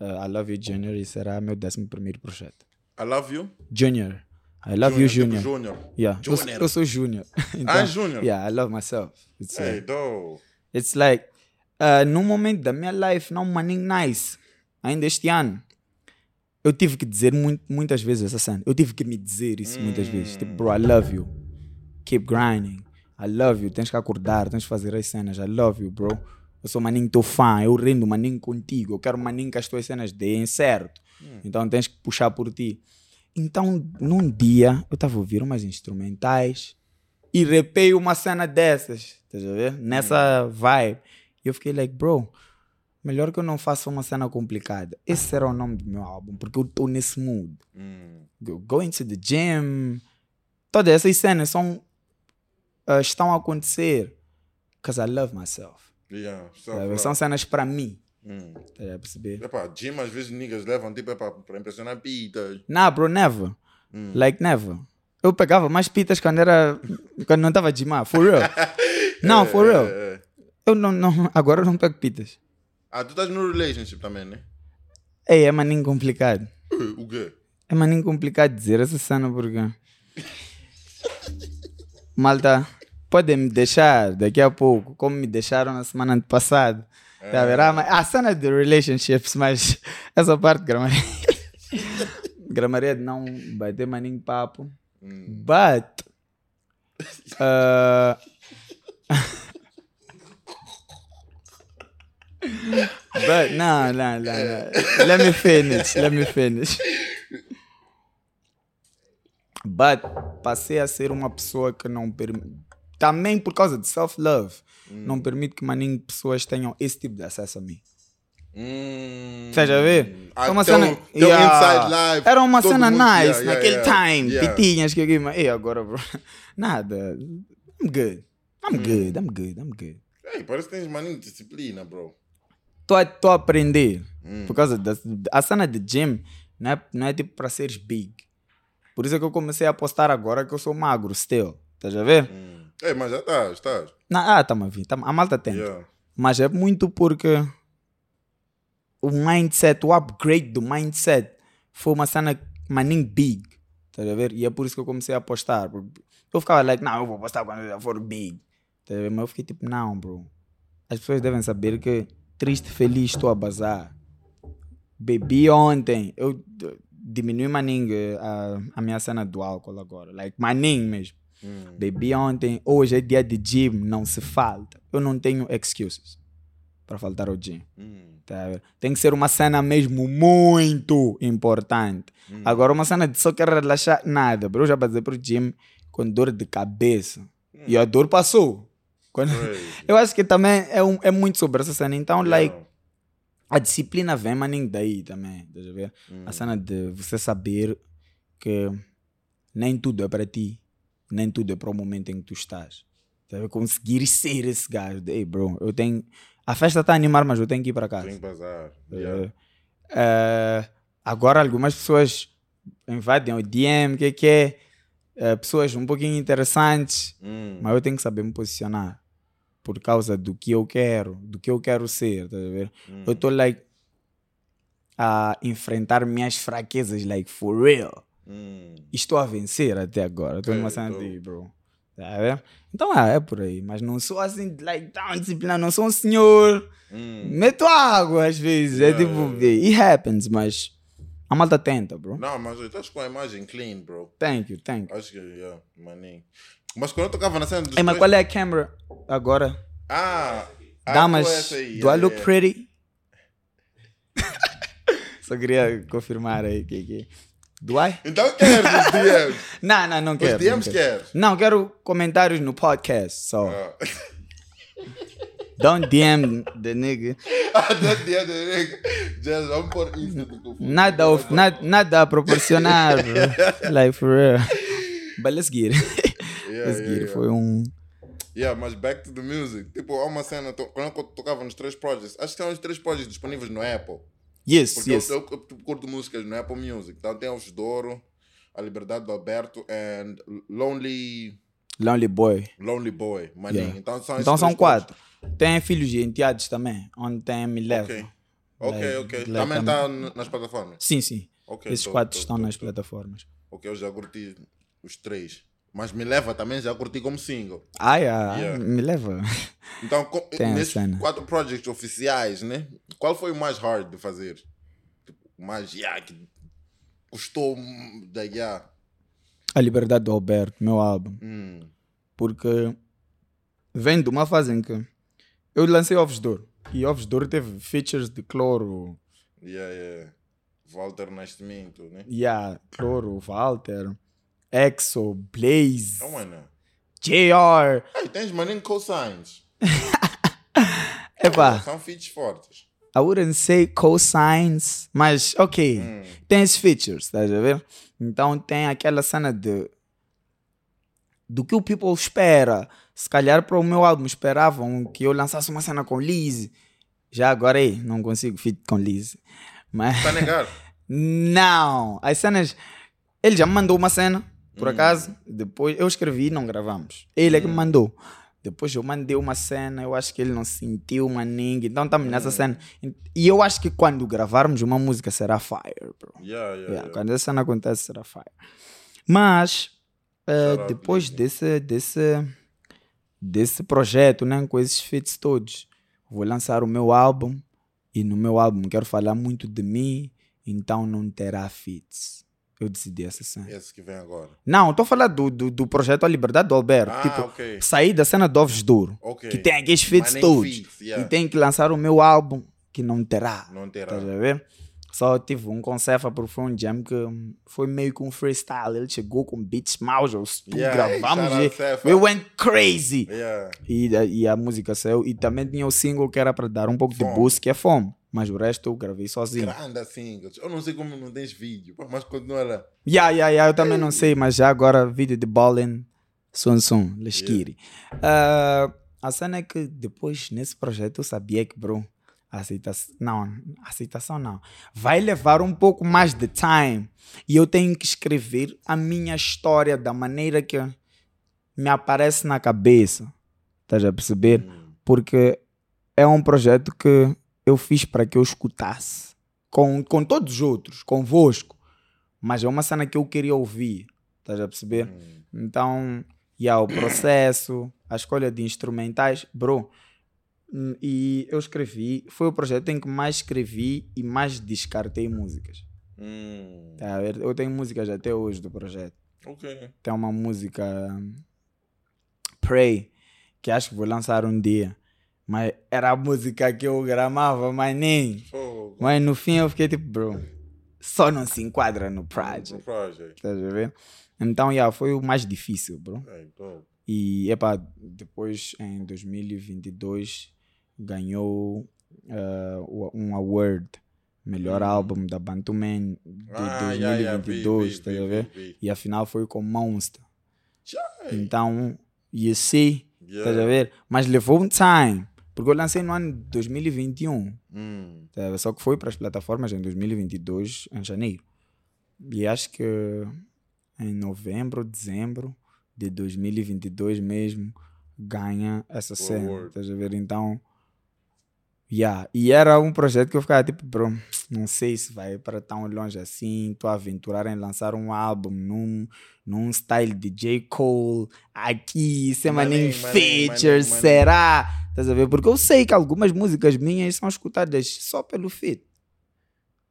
uh, I Love You Junior e será meu 11 primeiro projeto. I love you. Junior. I love you, tipo Junior. Junior. Yeah, eu, Junior. eu sou Junior. Ah, é Junior? Yeah, I love myself. It's, Hey, like, do. it's like, uh, num momento da minha life, não maning nice, ainda este ano, eu tive que dizer muito, muitas vezes essa cena. Eu tive que me dizer isso muitas vezes. Tipo, bro, I love you. Keep grinding. I love you. Tens que acordar, tens que fazer as cenas. I love you, bro. Eu sou maninho teu fã. Eu rendo maninho contigo. Eu quero maninho que as tuas cenas deem certo. Então tens que puxar por ti. Então, num dia, eu estava a ouvir umas instrumentais e repei uma cena dessas. A ver? Nessa vibe. E eu fiquei like, bro, melhor que eu não faça uma cena complicada. Esse será o nome do meu álbum, porque eu estou nesse mood. Hum. Go- Going to the gym. Todas essas cenas são, ah, estão a acontecer because I love myself. Yeah, Tá? São cenas para mim. Hum. Tá a perceber? Epá, gym às vezes niggas levam tipo para impressionar pitas. Nah, bro, never. Hum. Like, never. Eu pegava mais pitas quando era. quando não estava a gymar. For real. Não, for real. É, é. Eu não, não. Agora eu não pego pitas. Ah, tu estás no relationship também, né? Ei, é maninho complicado. O quê? É maninho complicado dizer essa cena porque. Malta, podem me deixar daqui a pouco, como me deixaram na semana passada. Tá a ver? Mas a cena de relationships, mas essa parte, gramaria. gramaria de não bater maninho papo. But. uh, but, no, no, no, no. Let me finish, let me finish. But passei a ser uma pessoa que não permite. Também por causa de self-love. Não permite que maninho pessoas tenham esse tipo de acesso a mim. Hum. Estás a ver? Ah, É uma teu- cena. teu Yeah. inside life, Era uma cena mundo- nice yeah, yeah, naquele time. yeah. Pitinhas que eu E agora, bro. Nada. I'm good. Hum. I'm good. I'm good. I'm good. Ei, parece que tens maninho de disciplina, bro. Estou a, aprender. Hum. Por causa da a cena de gym não é, não é tipo para seres big. Por isso é que eu comecei a postar agora que eu sou magro, still. Estás a ver? Hum. Ei, mas já estás, estás. Não, ah, tá a vir. Tá, a malta tenta. Yeah. Mas é muito porque o mindset, o upgrade do mindset foi uma cena maninho big. Tá a ver? E é por isso que eu comecei a postar. porque Eu ficava like, não, eu vou postar quando eu for big. Tá a ver? Mas eu fiquei tipo, não, bro. As pessoas devem saber que triste, feliz, estou a bazar. Bebi ontem. Eu diminui maninho a, a minha cena do álcool agora. Like, maninho mesmo. Hum. Bebi ontem, hoje é dia de gym, não se falta. Eu não tenho excuses para faltar ao gym. Hum. Tá? Tem que ser uma cena mesmo muito importante. Hum. Agora, uma cena de só quero relaxar, nada. Bro, eu já passei por gym com dor de cabeça. E a dor passou. Quando-. Eu acho que também é, um- é muito sobre essa cena. Então, like, a disciplina vem, mas nem daí também. Tá a ver? Hum. A cena de você saber que nem tudo é para ti, nem tudo é para o momento em que tu estás. Tá ver? Conseguir ser esse gajo. Ei, bro, eu tenho. A festa está a animar, mas eu tenho que ir para casa. Tem que bazar. Tá Yeah. Eh, agora, algumas pessoas invadem o DM, o que é que é? Eh, pessoas um pouquinho interessantes, Hum. mas eu tenho que saber me posicionar por causa do que eu quero, do que eu quero ser. Tá? Hum. Eu estou like a enfrentar minhas fraquezas, like for real. Hum. E estou a vencer até agora. Estou É, numa cena de, bro. Tá? Então ah, é por aí. Mas não sou assim, like, tão disciplinado. Não sou um senhor. Hum. Meto água às vezes. É Yeah, tipo, yeah, it happens, mas a malta tenta, bro. Não, mas estás com a imagem clean, bro. Thank you, thank you. Acho que, yeah, maninho. Mas quando eu tocava na cena dos Ei, mas qual é a câmera agora? Ah, Damas, aí, do I yeah, look yeah. pretty? Só queria confirmar aí que que. Do I? Então queres os DMs? Não, não, não Os quero. não DMs quero. queres? Não, quero comentários no podcast só. Ah. Don't DM the nigga. Até dia de nigga. Just vamos pôr isso. Nada, of- nada, nada a proporcionar. Like, for real. But let's get it. Yeah, let's yeah, get it. yeah. Foi um. Yeah, mas back to the music. Tipo, há uma cena, to- quando eu tocava nos três projects, acho que tem uns três projects disponíveis no Apple. Yes, Porque yes. eu, eu, eu curto músicas no Apple Music. Então tem os Douro, A Liberdade do Alberto and Lonely, Lonely Boy. Lonely Boy, maninho. Yeah. Então são, Então são quatro. Tem filhos e enteados também, onde tem Me Leva. Ok, ok. Like- ok. like Também está nas plataformas. Sim, sim. Ok, Esses tô- quatro tô- estão tô- nas plataformas. Ok, eu já curti os três. Mas Me Leva também já curti como single. Ah, yeah. Yeah. Me Leva. Então, co- Tem a nesses cena. quatro projects oficiais, né? Qual foi o mais hard de fazer? Tipo, o mais, yeah, que custou da, yeah. A Liberdade do Alberto, meu álbum. Hum, Porque vem de uma fase em que eu lancei Ovos de Ouro. E Ovos de Ouro teve features de Cloro, yeah, yeah. Walter Nascimento, né? yeah, Cloro, Walter, Exo, Blaze, Oh, mano. JR. Ei, tens maninho cosigns. Epá, São feats fortes. I wouldn't say cosigns, mas ok, Hum. tem features, estás a ver? Então tem aquela cena de do que o people espera. Se calhar para o meu álbum esperavam que eu lançasse uma cena com Liz. Já agora aí, não consigo feat com Liz. Mas Tá a negar? não, as cenas. Ele já me mandou uma cena, Hum. por acaso. Depois eu escrevi e não gravamos. Ele é que me mandou. Depois eu mandei uma cena, eu acho que ele não sentiu maninho. Então estamos Hum. nessa cena. E eu acho que quando gravarmos uma música será fire, bro. Yeah, yeah, Yeah. Quando essa cena acontece, será fire. Mas, out, depois desse, desse, desse projeto, né, com esses feats todos, vou lançar o meu álbum. E no meu álbum quero falar muito de mim, então não terá feats. Eu decidi essa cena. Esse que vem agora. Não, estou falar do, do, do projeto A Liberdade do Alberto. Ah, tipo, ok. sair da cena de Ovos de Ouro, Ok. que tem aqueles nem todos. yeah. E tem que lançar o meu álbum, que não terá. Não terá. Estás a ver? Só tive um com Cefa por foi um jam que foi meio que um freestyle. Ele chegou com beats maus, Yeah, gravamos e we went crazy. Yeah. E, a- e a música saiu. E também tinha o single que era para dar um pouco de Fome. boost, que é Fome. Mas o resto eu gravei sozinho. Grande assim. Eu não sei como não tens vídeo, mas continua lá. Yeah, yeah, yeah, eu também não sei, mas já agora vídeo de Ballin, Sun Sun, Leskiri. Ah, a cena é que depois nesse projeto eu sabia que, bro, aceitação, não, aceitação não, vai levar um pouco mais de time e eu tenho que escrever a minha história da maneira que me aparece na cabeça, estás a perceber? Hum. Porque é um projeto que eu fiz para que eu escutasse com, com todos os outros, convosco, mas é uma cena que eu queria ouvir, estás a perceber? Hum. Então, e há o processo, a escolha de instrumentais, bro. hum, E eu escrevi, foi o projeto em que mais escrevi e mais descartei músicas. Hum. Tá? Eu tenho músicas até hoje do projeto. Ok. Tem uma música hum, Pray, que acho que vou lançar um dia. Mas era a música que eu gramava, mas nem. Mas no fim eu fiquei tipo, bro, só não se enquadra no No project. project. Estás a ver? Então, yeah, foi o mais difícil, bro. Hey, dope. E, epá, depois em 2022 ganhou o- um award, melhor álbum da Bantu Man de Ah, yeah, yeah, vi, 2022, vi, a ver? vi. E afinal foi com Monster. Então, you see, a Yeah. ver? Mas levou um time, porque eu lancei no ano de 2021. Hum. tá? Só que foi para as plataformas em 2022, em janeiro. E acho que em novembro, dezembro de 2022 mesmo, ganha essa cena. award. Estás a ver? Então, yeah. E era um projeto que eu ficava tipo, bro, não sei se vai para tão longe assim. Estou a aventurar em lançar um álbum num, num style de J. Cole, aqui, semana em Maninho, feature, maninho. será? Estás a ver? Porque eu sei que algumas músicas minhas são escutadas só pelo feat.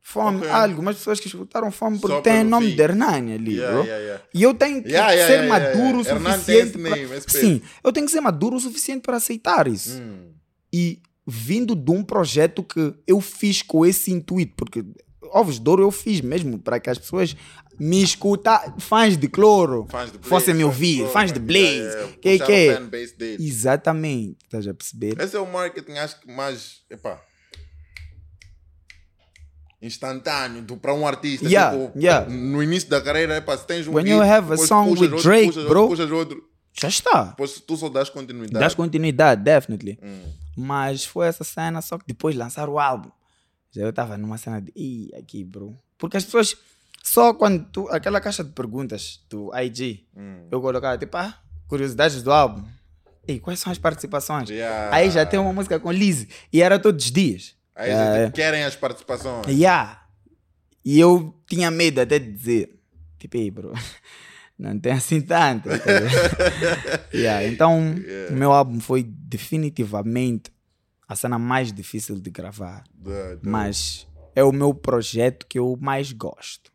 Fome, Ok. há algumas pessoas que escutaram fome porque tem nome feat. de Hernani ali, Yeah, yeah, yeah. E eu tenho que ser maduro o suficiente. pra- name, Sim, eu tenho que ser maduro o suficiente para aceitar isso. Hum. E vindo de um projeto que eu fiz com esse intuito, porque Ovos de Ouro eu fiz mesmo para que as pessoas me escutar, fãs de cloro, Fãs de Blaze, fossem me fãs ouvir, fãs de yeah, Blaze, que puxar que o é? Exatamente, estás a perceber? Esse é o marketing, acho que mais. Epá. Instantâneo para um artista. Yeah, tipo, yeah. No início da carreira, epá, se tens um When beat, you have a song with outro, Drake, puxas bro. Puxas outro, Já está. depois tu só dás continuidade. Das continuidade, definitely. Hum. Mas foi essa cena, só que depois lançaram o álbum. Já eu estava numa cena de, Ih, aqui, bro. Porque as pessoas, só quando tu, aquela caixa de perguntas do IG, Hum. eu colocava tipo, ah, curiosidades do álbum. Ei, quais são as participações? Yeah. Aí já tem uma música com Lizzy. E era todos os dias. Aí Yeah, já te querem as participações. Yeah. E eu tinha medo até de dizer, tipo, ei, bro, não tem assim tanto. yeah. Então, o meu álbum foi definitivamente a cena mais difícil de gravar. Mas é o meu projeto que eu mais gosto.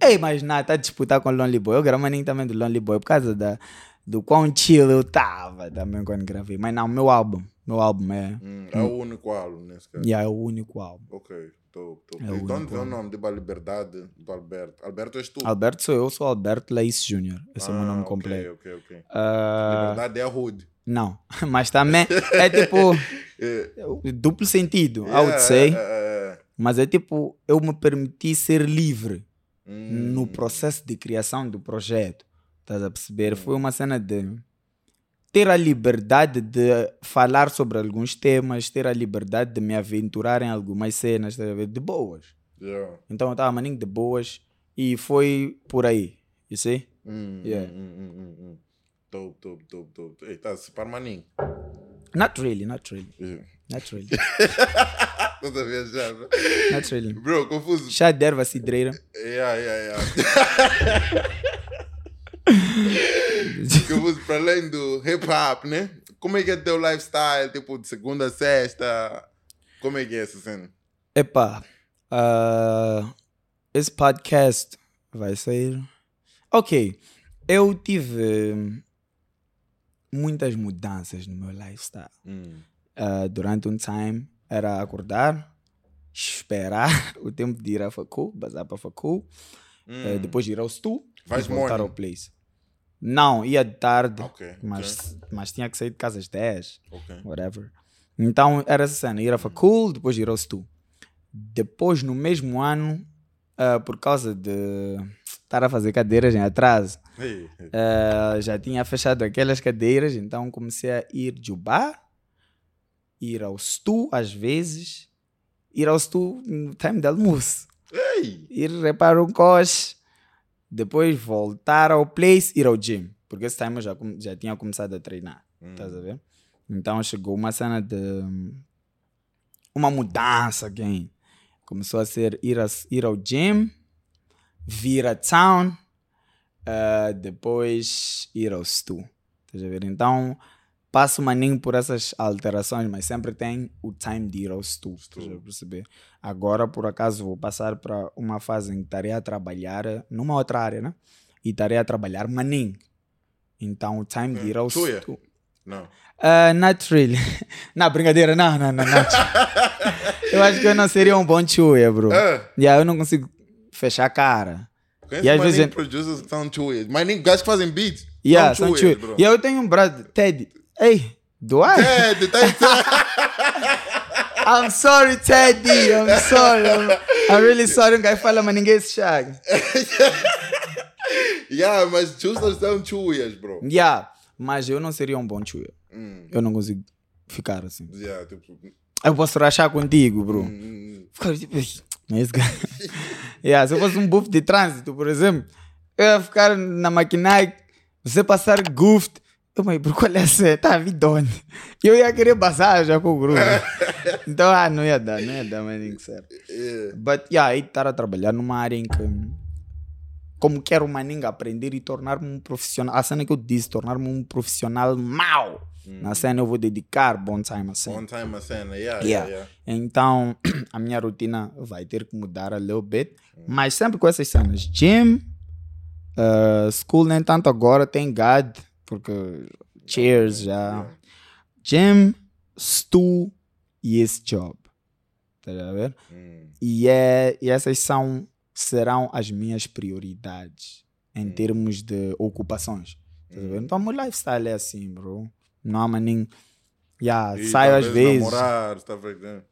Ei, mas nada, tá a disputar com o Lonely Boy. Eu gravei nem também do Lonely Boy por causa da, do quão chill eu tava também quando gravei. Mas não, meu álbum. Meu álbum é, Hum, é o único álbum nesse caso. yeah, é o único álbum. Ok, tô, tô. É o então único dizer o álbum. nome de Liberdade do Alberto. Alberto és tu. Alberto sou eu, sou Alberto Laís Júnior. Esse é o meu nome Ah, ok, completo. Ok, ok. Ah, Liberdade é a Hood. não, mas também é tipo É, duplo sentido, I yeah, would say. é, é, Mas é tipo, eu me permiti ser livre é. Hum, no processo de criação do projeto. Estás a perceber? Foi uma cena de ter a liberdade de falar sobre alguns temas, ter a liberdade de me aventurar em algumas cenas? De boas. yeah. Então eu estava maninho de boas e foi por aí. You see? Hum, Yeah. hum, hum, hum, hum, hum. Tô, tô, tô, tô. Ei, tá super maninho. Not really, not really, Yeah. not really, Tô a bro. not really. Bro, confuso. Chá de erva cidreira. Yeah, yeah, yeah. confuso para além do hip hop, né? Como é que é teu lifestyle? Tipo, de segunda a sexta? Como é que é essa cena? Epá, ah, esse podcast vai sair. Ok, eu tive muitas mudanças no meu lifestyle. Hum. Ah, durante um time era acordar, esperar o tempo de ir à facul, bazar para a facul, eh, depois ir ao stu Hum. Vais e voltar morning? ao place. Não, ia de tarde, Ok, mas, mas tinha que sair de casa às 10 Ok. whatever. Então era essa cena, ir à facul, depois ir ao stu. Depois, no mesmo ano, ah, por causa de estar a fazer cadeiras em atraso, ah, já tinha fechado aquelas cadeiras, então comecei a ir de bar, ir ao stu às vezes, ir ao stu no time de almoço, ei. ir reparar um coche, depois voltar ao place, ir ao gym, porque esse time eu já, já tinha começado a treinar. Estás a ver? Então chegou uma cena de uma mudança again. Começou a ser ir, a, ir ao gym, vir a town, eh, depois ir ao stu. Estás a ver? Então passo maninho por essas alterações, mas sempre tem o time de ir ao. Estás a perceber? Agora, por acaso, vou passar para uma fase em que estarei a trabalhar numa outra área, né? E estarei a trabalhar maninho. Então o time de ir ao Chuia? stu. Não. Uh, not really. não, brincadeira, não, não, não, não. eu acho que eu não seria um bom chuia, bro. Ah, Yeah, eu não consigo fechar a cara. conheço E às vezes- producers são chuias. Mas nem gajos que fazem beats. Yeah, são bro. E eu tenho um brother, Ted. Ei, do I? De- tá I'm sorry, Teddy. I'm sorry. I'm, I'm really sorry. Um gajo fala, mas ninguém se chaga. Yeah, mas justas são chuias, bro. Yeah, mas eu não seria um bom chuia. Hum, Eu não consigo ficar assim. yeah, tipo, Eu posso rachar contigo, bro. hum, Ficar tipo, "Ei, não é esse cara. yeah, se eu fosse um buff de trânsito, por exemplo, eu ia ficar na maquinária, você passar goof. Mas por qual é essa? Tá onde? Eu ia querer passar já com o grupo. então, ah, não ia dar, não ia dar mais nem certo. yeah. But, yeah, aí estar a trabalhar numa área em que, como quero maninga aprender e tornar-me um profissional, a cena que eu disse, tornar-me um profissional mau. Na cena eu vou dedicar bom time a cena. On time a cena, yeah, Yeah. yeah, yeah. Então, a minha rotina vai ter que mudar a little bit. Mas sempre com essas cenas. Gym, uh, school nem tanto agora, tem God, porque cheers já. Gym, stu e esse job. Tá a ver? Hum. E, é, e essas são serão as minhas prioridades Hum. em termos de ocupações. Estás a ver? Então, meu lifestyle é assim, bro. Não há maninho. Yeah, E saio às vezes. Namorar, like that.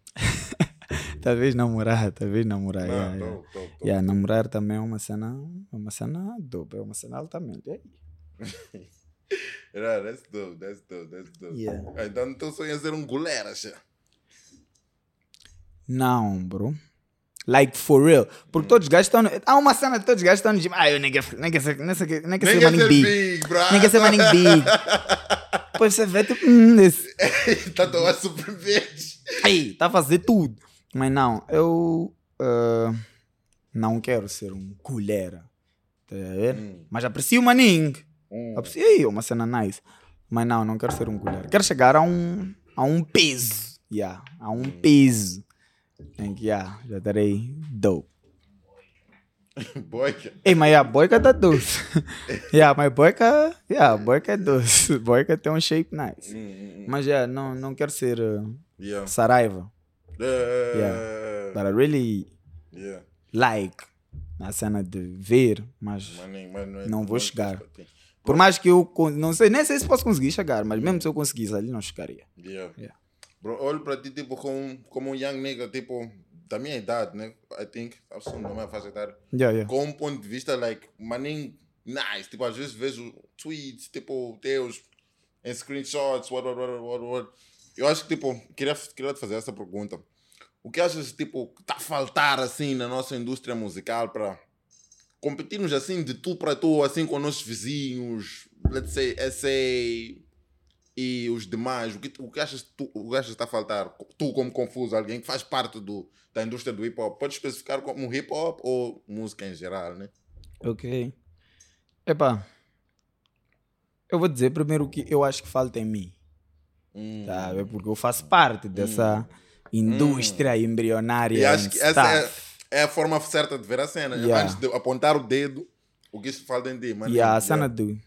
Talvez namorar, talvez namorar. Não, yeah, yeah. dope, dope, dope. Yeah, namorar também é uma cena, é uma cena dope, é uma cena altamente. Yeah, that's dope, that's dope, that's dope. Yeah. Ah, Então, teu sonho é ser um goleiro, já. Não, bro. Like, for real. Porque todos os gajos estão. Há uma cena de todos os gajos estão no gym. Ah, eu nem quero, nem quero ser, nem quero, nem quero Nem ser maninho ser big. big, bro. Nem quero ser big. Depois você vê, tipo, hum, esse. Tá tão a superverde. Aí, tá a fazer tudo. Mas não, eu. ah, não quero ser um colera. Tá a ver? Hum. Mas aprecio o maninho. Hum. Apreciei, é uma cena nice. Mas não, não quero ser um colher. Quero chegar a um, a um peso. Yeah, a um peso. Em que yeah, já estarei dope. Boica. Ei, mas a boica tá doce. yeah, mas boica, yeah, boica é doce. Boica tem um shape nice. Hum, hum, hum. Mas yeah, não, não quero ser uh, Yeah. Saraiva. Yeah. But I really Yeah. like a cena de ver, mas Mas nem- mas não, é- Não vou chegar. Por mais que eu não sei, nem sei se posso conseguir chegar, mas mesmo se eu conseguisse ali, não chegaria. Yeah. Yeah. Bro, olho para ti tipo como, como um young nigga, tipo, da minha idade, né? I think, da minha faixa etária. Yeah, yeah. Com um ponto de vista, like, maninho, nice. Tipo, às vezes vejo tweets, tipo, teus, em screenshots, what, what, what, what, what. Eu acho que, tipo, queria, queria te fazer essa pergunta. O que achas, tipo, que está a faltar, assim, na nossa indústria musical para competirmos, assim, de tu para tu, assim, com nossos vizinhos, let's say, SA e os demais? O que, o que achas tu, o que achas está a faltar? Tu, como confuso, alguém que faz parte do, da indústria do hip hop, pode especificar como hip hop ou música em geral, né? Ok. Epá. Eu vou dizer primeiro o que eu acho que falta em mim. Hum. Ver? Porque eu faço parte dessa indústria embrionária. E acho que essa é. É a forma certa de ver a cena. Yeah. Antes de apontar o dedo, o que isso falta em ti. Mas E a cena do.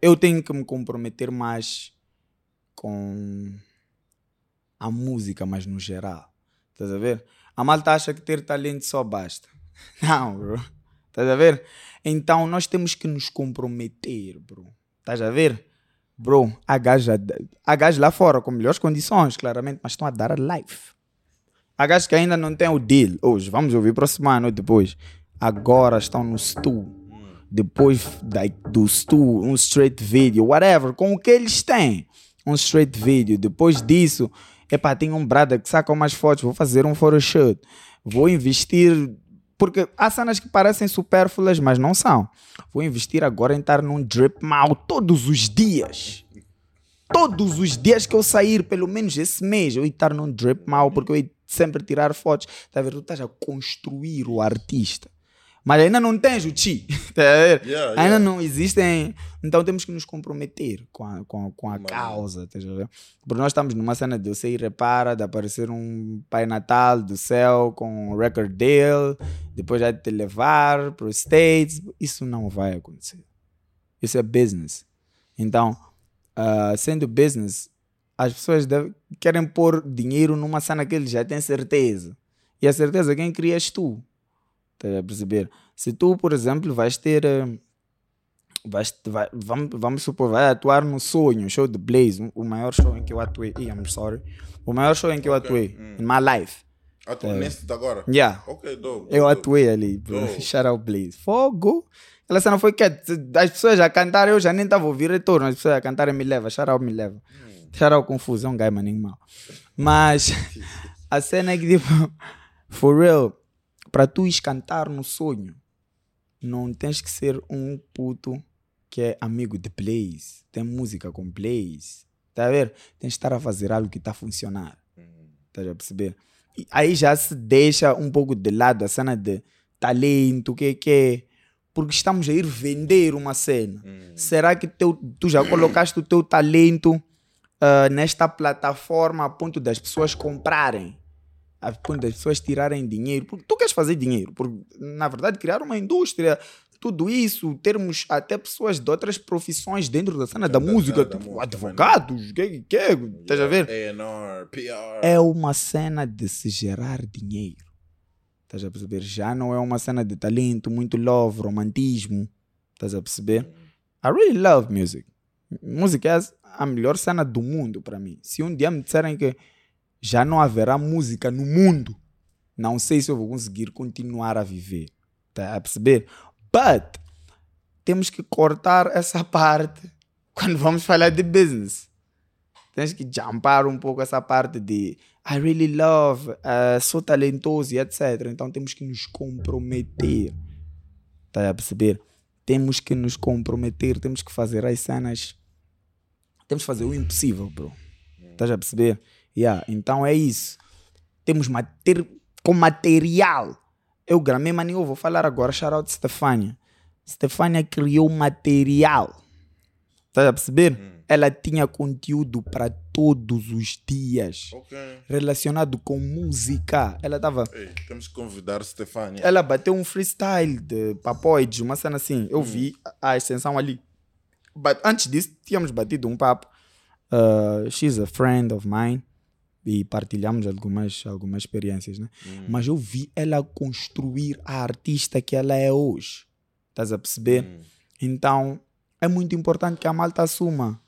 Eu tenho que me comprometer mais com a música, mas no geral. Estás a ver? A malta acha que ter talento só basta. Não, bro. Estás a ver? Então nós temos que nos comprometer, bro. Estás a ver? Bro, há gajos lá fora com melhores condições, claramente, mas estão a dar a life. Há gajos que ainda não têm o deal. Hoje, vamos ouvir próximo ano ou depois. Agora estão no stool depois like, do stu, um straight video, whatever, com o que eles têm. Um straight video. Depois disso, epá, tem um brother que saca umas fotos, vou fazer um photoshoot. Vou investir. Porque há cenas que parecem supérfluas, mas não são. Vou investir agora em estar num drip mal todos os dias. Todos os dias que eu sair, pelo menos esse mês, eu estar num drip mal, porque eu sempre tirar fotos. Tá a ver? Tu estás a construir o artista. Mas ainda não tens o chi. Tá? Yeah, Ainda não existem. Então temos que nos comprometer com a, com a, com a Mano. causa. Tá? Porque nós estamos numa cena de eu sair repara, de aparecer um Pai Natal do céu com um record deal, depois já te levar para os States. Isso não vai acontecer. Isso é business. Então, ah, sendo business, as pessoas devem- querem pôr dinheiro numa cena que eles já têm certeza. E a certeza quem cria és tu. Estás a perceber? Se tu, por exemplo, vais ter. eh, Vais, vai, vamos, vamos supor, vai atuar no sonho, show de Blaze, o maior show em que eu atuei. I'm sorry. O maior show em que eu atuei, hum. in my life. Ah, tu nesse de agora? Yeah. Ok, dope. Eu atuei ali. Shout out Blaze. Fogo. Aquela cena foi quieta. As pessoas a cantarem, eu já nem estava a ouvir retorno. As pessoas a cantarem me leva. Shout out me leva. Shout out um guy maninho mal. Mas a cena é que, tipo, for real, para tu ires cantar no sonho, não tens que ser um puto que é amigo de Blaze. Tem música com Blaze. Tá a ver? Tens de estar a fazer algo que está a funcionar. Estás a perceber? E aí já se deixa um pouco de lado a cena de talento, o que que é. Porque estamos a ir vender uma cena. Será que teu, tu já colocaste o teu talento ah, nesta plataforma a ponto das pessoas comprarem? A ponto das pessoas tirarem dinheiro? Porque tu queres fazer dinheiro. Porque, na verdade, criar uma indústria, tudo isso, termos até pessoas de outras profissões dentro da cena da, Da- música, da- da tipo música, advogados, que que é? Estás a ver? A&R, PR. é uma cena de se gerar dinheiro. Estás a perceber? Já não é uma cena de talento, muito love, romantismo. Estás a perceber? I really love music. Música é a melhor cena do mundo para mim. Se um dia me disserem que já não haverá música no mundo, não sei se eu vou conseguir continuar a viver. Está a perceber? But temos que cortar essa parte quando vamos falar de business. Tens que jumpar um pouco essa parte de I really love, uh, sou talentoso e etc. Então temos que nos comprometer. Está a perceber? Temos que nos comprometer, temos que fazer as cenas. Temos que fazer o impossível, bro. Estás a perceber? Yeah, então é isso. Temos mater... com material. Eu gramei, mas eu vou falar agora. Shout out Stefania. Stefania criou material. Estás a perceber? Ela tinha conteúdo para todos os dias Ok. relacionado com música. Ela estava. Temos que convidar Stefania. Ela bateu um freestyle de papoides, uma cena assim. Eu vi a a extensão ali. But antes disso, tínhamos batido um papo. Uh, she's a friend of mine. E partilhamos algumas, algumas experiências, né? Mas eu vi ela construir a artista que ela é hoje. Estás a perceber? Então, é muito importante que a malta assuma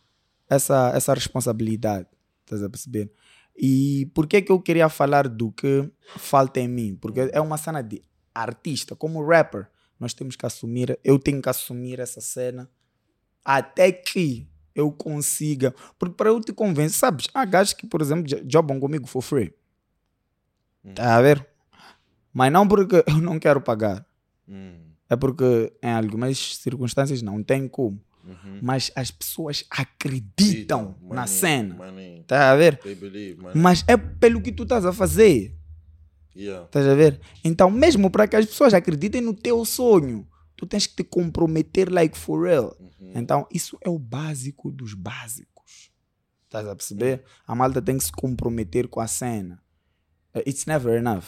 essa, essa responsabilidade. Estás a perceber? E por que que eu queria falar do que falta em mim? Porque é uma cena de artista, como rapper, nós temos que assumir, eu tenho que assumir essa cena até que eu consiga. Porque para eu te convencer, sabes, há gajos que, por exemplo, jo- jobam comigo for free. Tá a ver? Mas não porque eu não quero pagar. Hum. É porque em algumas circunstâncias não tem como. Uhum. Mas as pessoas acreditam na Money, cena. Money. Tá a ver? Believe. Mas é pelo que tu estás a fazer. Yeah. Estás a ver? Então, mesmo para que as pessoas acreditem no teu sonho, tu tens que te comprometer like for real. Então, isso é o básico dos básicos. Estás a perceber? A malta tem que se comprometer com a cena. Uh, It's never enough.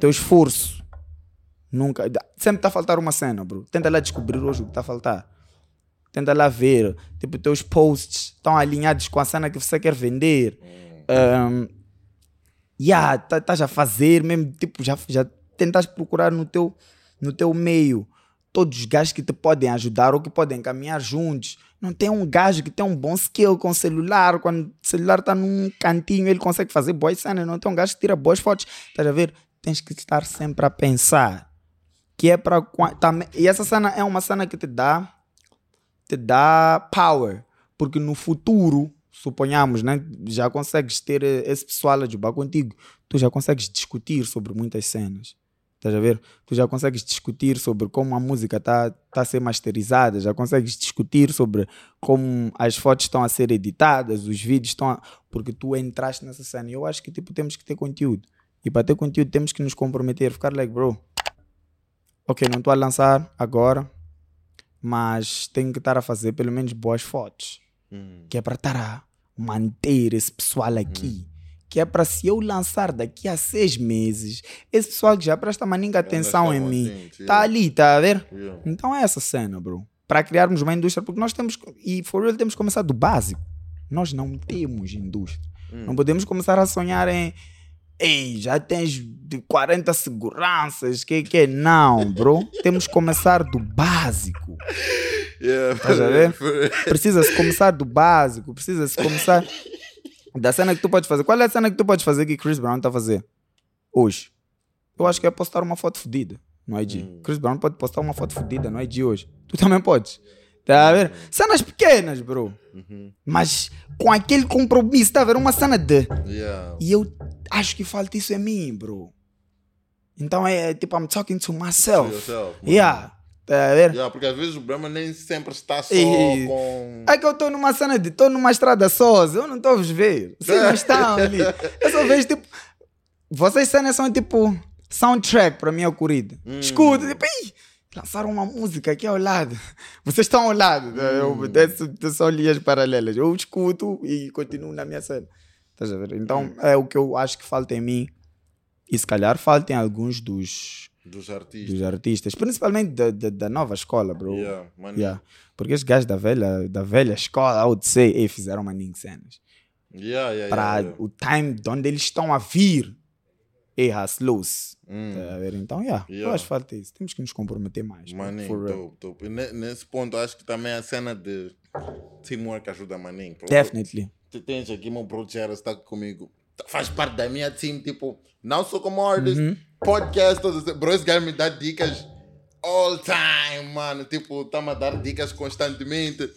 Teu esforço nunca. Sempre está a faltar uma cena, bro. Tenta lá descobrir hoje o que está a faltar. Tenta lá ver. Tipo, teus posts estão alinhados com a cena que você quer vender. Um, yeah, tá- estás a fazer mesmo, tipo, já, já tentas procurar no teu, no teu meio todos os gajos que te podem ajudar ou que podem caminhar juntos. Não tem um gajo que tem um bom skill com celular, quando o celular está num cantinho, ele consegue fazer boas cenas, não tem um gajo que tira boas fotos. Estás a ver? Tens que estar sempre a pensar. Que é para. E essa cena é uma cena que te dá te dá power. Porque no futuro, suponhamos, né, já consegues ter eh, esse pessoal a jogar contigo. Tu já consegues discutir sobre muitas cenas. Estás a ver? Tu já consegues discutir sobre como a música está tá a ser masterizada, já consegues discutir sobre como as fotos estão a ser editadas, os vídeos estão a... Porque tu entraste nessa cena. E eu acho que tipo, temos que ter conteúdo. E para ter conteúdo temos que nos comprometer, ficar like, bro. Ok, não estou a lançar agora, mas tenho que estar a fazer pelo menos boas fotos. Hum. Que é para estar a manter esse pessoal aqui. Que é para se eu lançar daqui a seis meses, esse pessoal que já presta maninga atenção em mim, atentos, tá yeah. ali, tá a ver? Yeah. Então é essa cena, bro. Para criarmos uma indústria, porque nós temos, e for real, temos que começar do básico. Nós não temos indústria. Não podemos começar a sonhar em. Ei, já tens de 40 seguranças, que que é? Não, bro. temos que começar do básico. Yeah. Estás a ver? Precisa-se começar do básico, precisa-se começar da cena que tu podes fazer. Qual é a cena que tu podes fazer que Chris Brown está a fazer hoje? Eu acho que é postar uma foto fodida no IG. Chris Brown pode postar uma foto fodida no IG hoje. Tu também podes. Tá a ver? Cenas pequenas, bro. Mas com aquele compromisso, tá a ver? Uma cena de. Yeah. E eu acho que falta isso em mim, bro. Então é, tipo, I'm talking to myself. To yourself. Yeah. Tá a ver? Yeah, porque às vezes o Brahma nem sempre está só E- com. É que eu estou numa cena de. Estou numa estrada sós, eu não estou a vos ver. Vocês não estão ali. Eu só vejo tipo. Vocês cenas são tipo. Soundtrack para minha corrida. Escuta, tipo, Ih, lançaram uma música aqui ao lado. Vocês estão ao lado. né? Eu desço, desço só linhas paralelas. Eu escuto e continuo na minha cena. Estás a ver? Então é o que eu acho que falta em mim. E se calhar falta em alguns dos, Dos artistas. dos artistas, principalmente da, da, da nova escola, bro. Yeah. Yeah. Porque os gajos da velha, da velha escola, I would say, eh, fizeram maninho cenas. Yeah, yeah, Para yeah, o time de onde eles estão a vir. erra slows. Tá a ver? Então, yeah, eu Yeah. acho que falta isso. Temos que nos comprometer mais. Maninho. E ne- nesse ponto, acho que também a cena de teamwork ajuda maninho. Definitely. Tu tens aqui, meu bro Chera está comigo. Faz parte da minha team, tipo, não só como artist, Uhum. Podcast, todas as- bro, esse gajo me dá dicas all time, mano. Tipo, tá-me a dar dicas constantemente.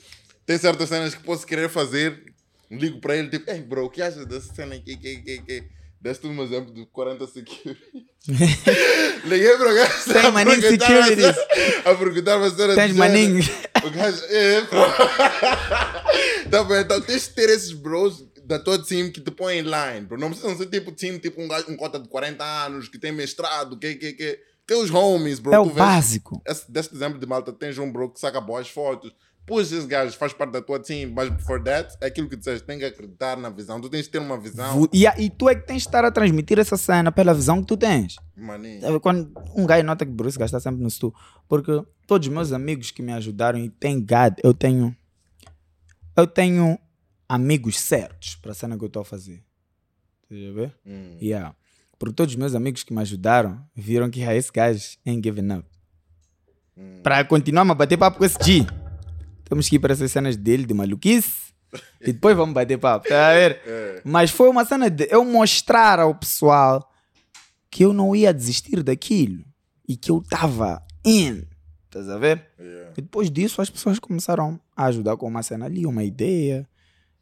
Tem certas cenas que posso querer fazer, ligo para ele, tipo, ei, bro, o que achas dessa cena aqui? Que, que, que? Deste um exemplo de 40 security. Liguei para o gajo. Tem maninho perguntar a securities. cena- A perguntar a cena Tens maninho. O gajo, é, pô. tá bem, então tens de ter esses bros da tua team que te põem em line, bro. Não precisam ser tipo team, tipo um, gajo, um cota de 40 anos que tem mestrado, que, que, que. Tem os homies, bro. É o básico. esse, deste exemplo de malta, tens um bro que saca boas fotos. Puxa esses gajos, faz parte da tua team, mas for that, é aquilo que disseste, tem que acreditar na visão. Tu tens de ter uma visão, E, e tu é que tens de estar a transmitir essa cena pela visão que tu tens. maninho. Quando um gajo nota que Bruce gasta sempre no stu, porque todos os meus amigos que me ajudaram e tem God, eu tenho eu tenho amigos certos para a cena que eu estou a fazer. Estás a ver? Hum. Yeah. Porque todos os meus amigos que me ajudaram viram que ah, esse gajo ain't giving up. Hum. Para continuar a bater papo com esse G, temos que ir para essas cenas dele de maluquice e depois vamos bater papo. Tá a ver? É. Mas foi uma cena de eu mostrar ao pessoal que eu não ia desistir daquilo e que eu estava in. Estás a ver? Yeah. E depois disso as pessoas começaram a ajudar com uma cena ali, uma ideia.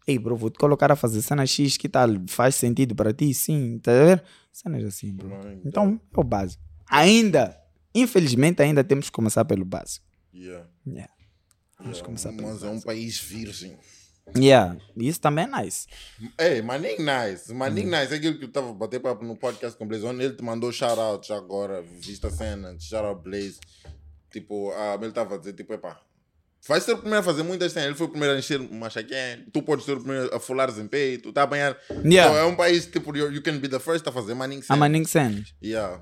Ei, bro, vou te colocar a fazer cena X que tal? Faz sentido para ti? Sim, estás a ver? Cenas assim, bro. Mano, Então é o básico. Ainda, infelizmente, ainda temos que começar pelo básico. Yeah. Yeah. Vamos começar pelo Mas é um básico. país virgem. Yeah, isso também é nice. Ei, maninho nice. Hum. Maninho nice. É aquilo que eu estava a bater papo no podcast com o Blaze. Ele te mandou shout-out já agora. Viste a cena. Shout-out Blaze. Tipo, ah, ele estava a dizer, tipo, epá. Vai ser o primeiro a fazer muitas cenas. Ele foi o primeiro a encher uma chaquém. Tu podes ser o primeiro a folares em peito. Tá a apanhar. Yeah. Então, é um país, tipo, you, can be the first a fazer maninho A cenas. Manning Cenas. Yeah.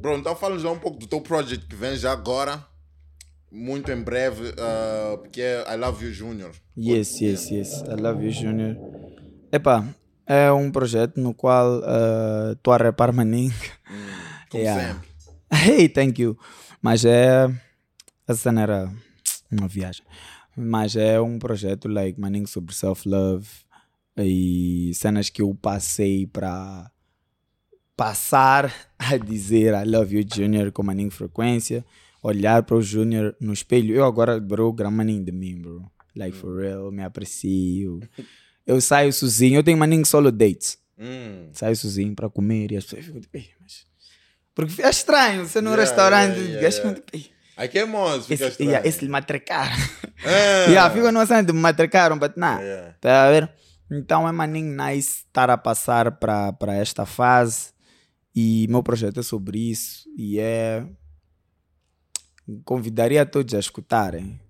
Bro, então fala já um pouco do teu project que vem já agora. Muito em breve. ah, que é I Love You Junior. Yes, yes, yes. I love you, Junior. Epá, é um projeto no qual estou a repar Manning. Como Yeah. sempre. Hey, thank you. Mas é. A cena era uma viagem. Mas é um projeto like Manning sobre self-love e cenas que eu passei para passar a dizer I love you, Junior, com Manning frequência. Olhar para o Junior no espelho. Eu agora, bro, Manning de mim, bro. Like for real, me aprecio. Eu saio sozinho, eu tenho Manning solo dates Hum. saio sozinho para comer e as pessoas ficam tipo, "Ei, mas... Porque é estranho, você no Yeah, restaurante, yeah, yeah, yeah. Ficam tipo, "Ei, Aqui é moço, fica esse, estranho. yeah, esse lhe matracar. Ah. yeah, numa cena de me matracaram, but nah, Yeah. tá a ver? Então é maninho nice estar a passar para esta fase e meu projeto é sobre isso e é... Convidaria todos a escutarem.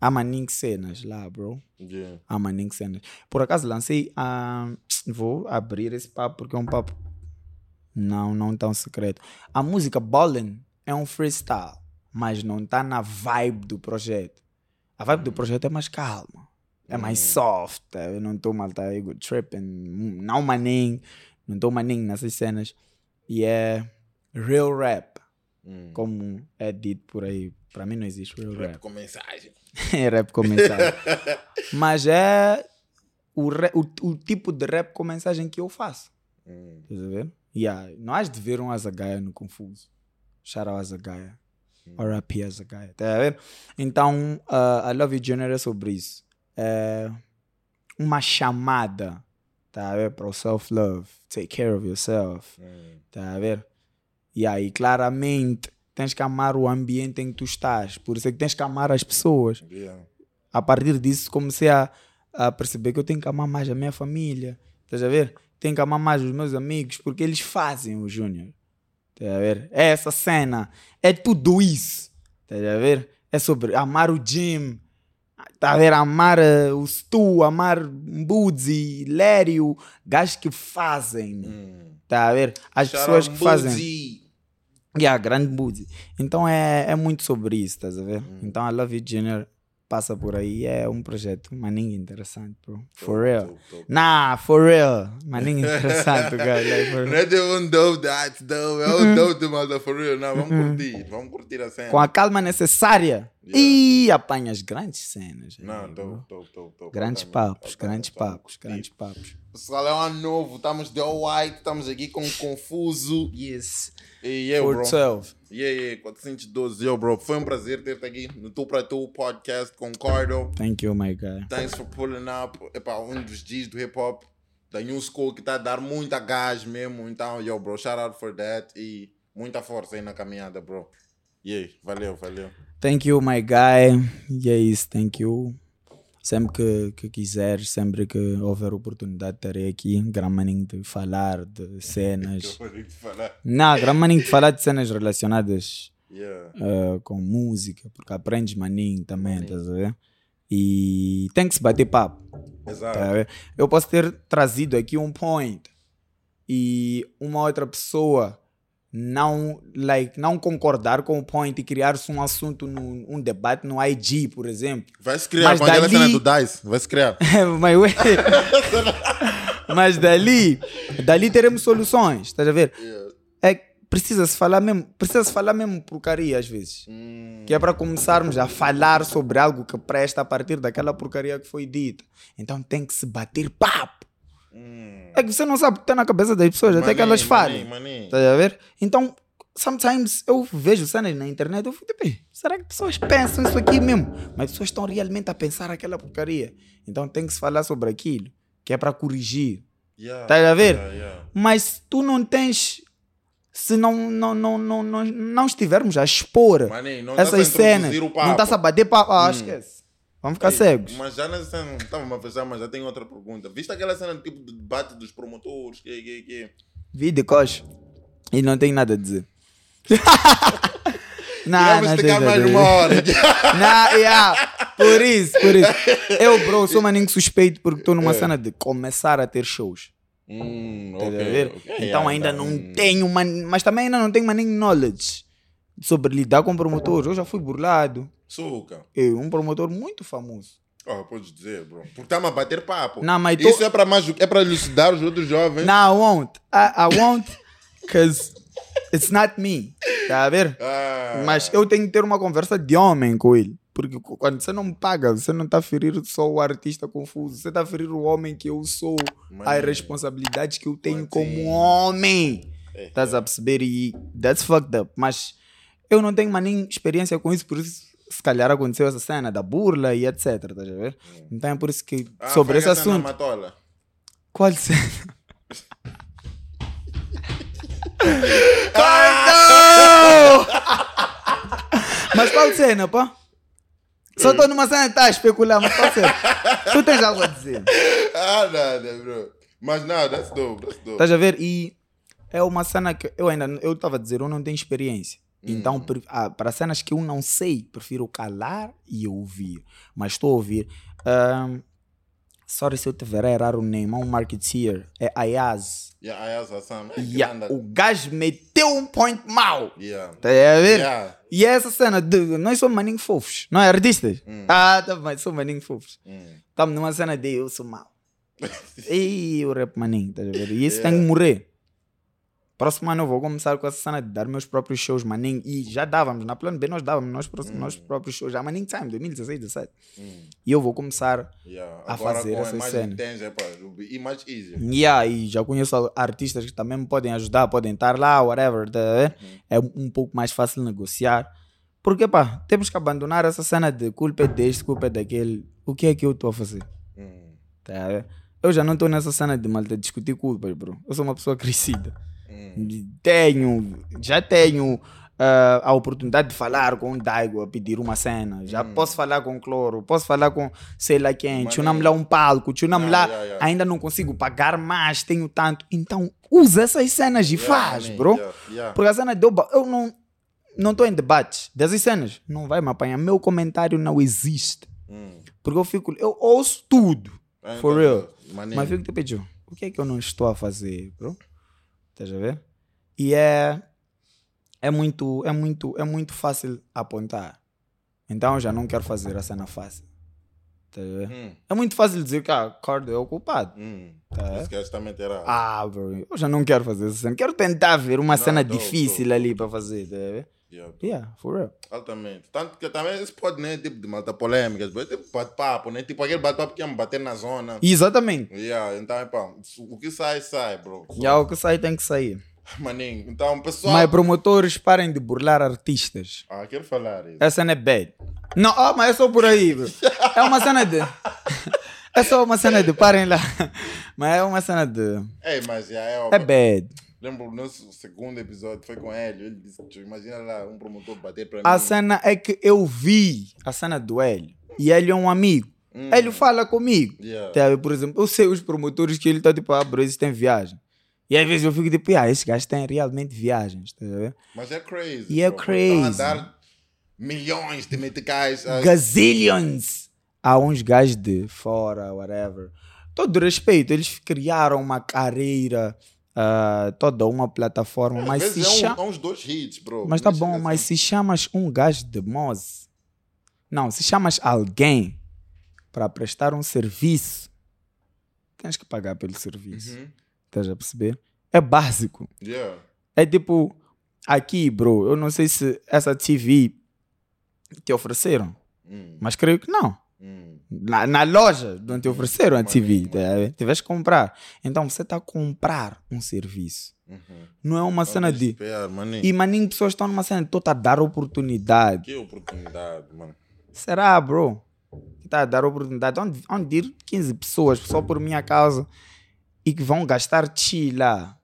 Há maninho cenas lá, bro. Yeah. a Manning Sanders. Por acaso lancei a. Vou abrir esse papo porque é um papo. Não, não tão secreto. A música Ballin é um freestyle, mas não está na vibe do projeto. A vibe do projeto é mais calma, é mais soft. Eu não estou mal, tá? Eu tripping. Não Manning, não estou Manning nessas cenas. E é real rap, Hum. como é dito por aí. Para mim não existe real rap. Rap com mensagem. é rap com mensagem. Mas é o, o, o tipo de rap com mensagem que eu faço. Hum. Estás a ver? Yeah. Não has de ver um Azagaia no Confuso. Shout out Azagaia. R.I.P. Azagaia. Estás a ver? Então, uh, I Love You Junior é sobre isso. É uma chamada tá a ver? para o self-love. Take care of yourself. Hum. Tá a ver? E aí, claramente, tens que amar o ambiente em que tu estás. Por isso é que tens que amar as pessoas. Yeah. A partir disso, comecei a, a perceber que eu tenho que amar mais a minha família. Estás a ver? Tenho que amar mais os meus amigos, porque eles fazem o Júnior. Estás a ver? É essa cena. É tudo isso. Estás a ver? É sobre amar o Jim. Está a ver? Amar eh, o Stu, amar Mbudzi, Lério. Gajos que fazem. Hum. Está a ver? As pessoas que fazem. Boozy. Yeah, grande Boozy. Então é, é muito sobre isso, estás a ver? Então I Love You Junior passa por aí é um projeto maninho interessante, bro. For real. Nah, for real. Maninho interessante. Like, for Não é de um dope that's dope, é um dope malta for real. Não, vamos curtir, vamos curtir a cena. Com a calma necessária. Yeah. E apanhas grandes cenas. Não, dope, dope, dope. Grandes papos, grandes papos, grandes papos. Pessoal, é um ano novo, estamos de all white, estamos aqui com Confuso. Yes. E eu, bro. 412. Yeah, yeah, 412, eu, bro. Foi um prazer ter-te aqui no Tu Pra Tu podcast com Cardo. Thank you, my guy. Thanks for pulling up. Epá, um dos G's do hip hop da New School que está a dar muita gás mesmo. Então, yo, bro, shout out for that. E muita força aí na caminhada, bro. Yeah, valeu, valeu. Thank you, my guy. E é isso, thank you. Sempre que, que quiseres, sempre que houver oportunidade, estarei aqui. Gramaninho de falar de cenas. Não, gramaninho de falar de cenas relacionadas Yeah. eh, com música, porque aprendes maninho também, estás a ver? E tem que se bater papo. Exato. tá? Eu posso ter trazido aqui um point e uma outra pessoa não, like, não concordar com o point e criar-se um assunto, num, um debate no IG, por exemplo. Vai se criar, Mas dali- cena do DICE. Vai se criar. mas, mas dali, dali teremos soluções, estás a ver? Yeah. É que precisa-se falar mesmo, precisa-se falar mesmo porcaria às vezes. Hum, Que é para começarmos a falar sobre algo que presta a partir daquela porcaria que foi dita. Então tem que se bater papo. Hum. É que você não sabe o que está na cabeça das pessoas, até que elas falem. Estás a ver? Então, sometimes eu vejo cenas na internet, eu fico tipo, "Ei, será que pessoas pensam isso aqui mesmo? Mas pessoas estão realmente a pensar aquela porcaria. Então tem que se falar sobre aquilo, que é para corrigir. Yeah, Estás a ver? yeah, yeah. Mas se tu não tens. Se não, não, não, não, não, não estivermos a expor não essas cenas, não estás a bater papo, ah, esquece. Vamos ficar Ei, cegos. Mas já nessa cena, estava a fechar, mas já tenho outra pergunta. Viste aquela cena tipo de debate dos promotores? Que, que, que... Vi de coxa. E não tenho nada a dizer. não, Vamos não tenho mais uma hora. Não, yeah. Por isso, por isso. Eu, bro, sou maninho suspeito porque estou numa cena de começar a ter shows. hum, Estás ok, a ver? ok, Então yeah, ainda então, não tenho, man... mas também ainda não tenho maninho knowledge sobre lidar com promotores. Eu já fui burlado. Suca. Eu, um promotor muito famoso. Oh, podes dizer, bro. Porque estamos a bater papo. Não, mas tô- Isso é para mais é para elucidar os outros jovens. No, I won't. I, I won't, because it's not me. Tá a ver? Ah, Mas eu tenho que ter uma conversa de homem com ele. Porque quando você não me paga, você não está a ferir só o artista confuso. Você está a ferir o homem que eu sou. As Mano. responsabilidades que eu tenho Mano, como homem. É, Estás a perceber? E that's fucked up. Mas eu não tenho nem experiência com isso, por isso se calhar aconteceu essa cena da burla e etc. Estás a ver? Então é por isso que ah, sobre esse assunto. Matola. Qual cena? Mas qual cena, pá? Só estou numa cena que está a especular, mas qual cena? Tu tens algo a dizer. ah, nada, bro. Mas não, that's dope, that's dope. Estás a ver? E é uma cena que eu ainda, eu estava a dizer, eu não tenho experiência. Então, pre- ah, para cenas que eu não sei, prefiro calar e ouvir. Mas estou a ouvir. Ahm, sorry se eu tiver a errar o name, é um marketeer. É Ayaz. Yeah, Ayaz Hassan. É Yeah, o gajo meteu um point mau. Yeah. Tá a ver? Yeah. E é essa cena de nós somos maninhos fofos, não é artistas? Ah, tá bem, somos maninhos fofos. Hum. Estamos numa cena de eu sou mau. e o rap maninho, tá a ver? E isso Yeah. tem que morrer. Próximo ano eu vou começar com essa cena de dar meus próprios shows, maninho. E já dávamos, na plano B nós dávamos nós, pró- nós próprios shows, já maninho time, 2016, 17. E eu vou começar Yeah. A Agora fazer essas cenas. intensa, é pá, will be e mais easier. Yeah, e já conheço artistas que também me podem ajudar, podem estar lá, whatever. tá ver? É um pouco mais fácil negociar. Porque, pá, temos que abandonar essa cena de culpa é deste, culpa é daquele. O que é que eu estou a fazer? Hum. Tá ver? Eu já não estou nessa cena de malta discutir culpas, bro. Eu sou uma pessoa crescida. Hum. Tenho, já tenho ah, a oportunidade de falar com o Daigo a pedir uma cena. Já posso falar com o Cloro, posso falar com sei lá quem. Tchunam lá um palco, tchunam Yeah, lá. yeah, yeah. Ainda não consigo pagar mais, tenho tanto. Então, usa essas cenas e Yeah, faz, maninho, bro. Porque a cena deu. ba- Eu não não estou em debate dessas cenas. Não vai me apanhar. Meu comentário não existe. Hum. Porque eu fico. Eu ouço tudo. Ah, For então, real. maninho. Mas fico tipo, "Tio, o que é que eu não estou a fazer, bro? Estás a ver? E é. É muito, é muito, é muito fácil apontar. Então eu já não quero fazer a cena fácil. Tá a ver? Hum, É muito fácil dizer que a Cardo é o culpado. hum. Tá. Esse gajo também terá. Ah, bro, eu já não quero fazer essa cena. Quero tentar ver uma cena dope, difícil dope. ali para fazer, tá a ver? Yeah, Yeah, for real. altamente. Tanto que também isso pode, né? Tipo de malta polêmicas, bro. tipo bate-papo, né? Tipo aquele bate-papo que ia me bater na zona. Exatamente. Yeah, então, epá, o que sai, sai, bro. E o que sai tem que sair. Maninho, então, pessoal. Mas promotores parem de burlar artistas. Ah, quero falar isso. Essa não é bad. Não, ah, mas é só por aí, bro. É uma cena de. É só uma cena de. Parem lá. Mas é uma cena de. Ei, mas já é, ó, É bad. Lembro o nosso segundo episódio foi com ele. Ele disse: "Tio, Imagina lá um promotor bater para A mim. cena é que eu vi a cena do Hélio. E Hélio é um amigo. Hum. Hélio fala comigo. Yeah. Tá a? Por exemplo, eu sei os promotores que ele tá tipo, ah, bro, eles têm viagem. E às vezes eu fico tipo, ah, esses gajos têm realmente viagens. Tá a? Mas é crazy. E é bro. crazy. Estão a dar milhões de meticais. a- Gazillions! Há uns gajos de fora, whatever. Todo respeito, eles criaram uma carreira, ah, toda uma plataforma, Às mas se é, um- chama. é uns dois hits, bro. Mas tá bom, chega mas assim. se chamas um gajo de Moz, não, se chamas alguém para prestar um serviço, tens que pagar pelo serviço. Uhum. Estás a perceber? É básico. Yeah. É tipo, aqui, bro, eu não sei se essa TV te ofereceram, Hum, mas creio que não. Hum. Na, na loja não te ofereceram a TV, tá tiveste que comprar. Então você está a comprar um serviço. Uhum. Não é uma cena de. Desespero, maninho. E maninho, pessoas estão numa cena de estou a dar oportunidade. Que oportunidade, mano. Será, bro? Que está a dar oportunidade. Onde, onde ir 15 pessoas só por minha causa e que vão gastar chi lá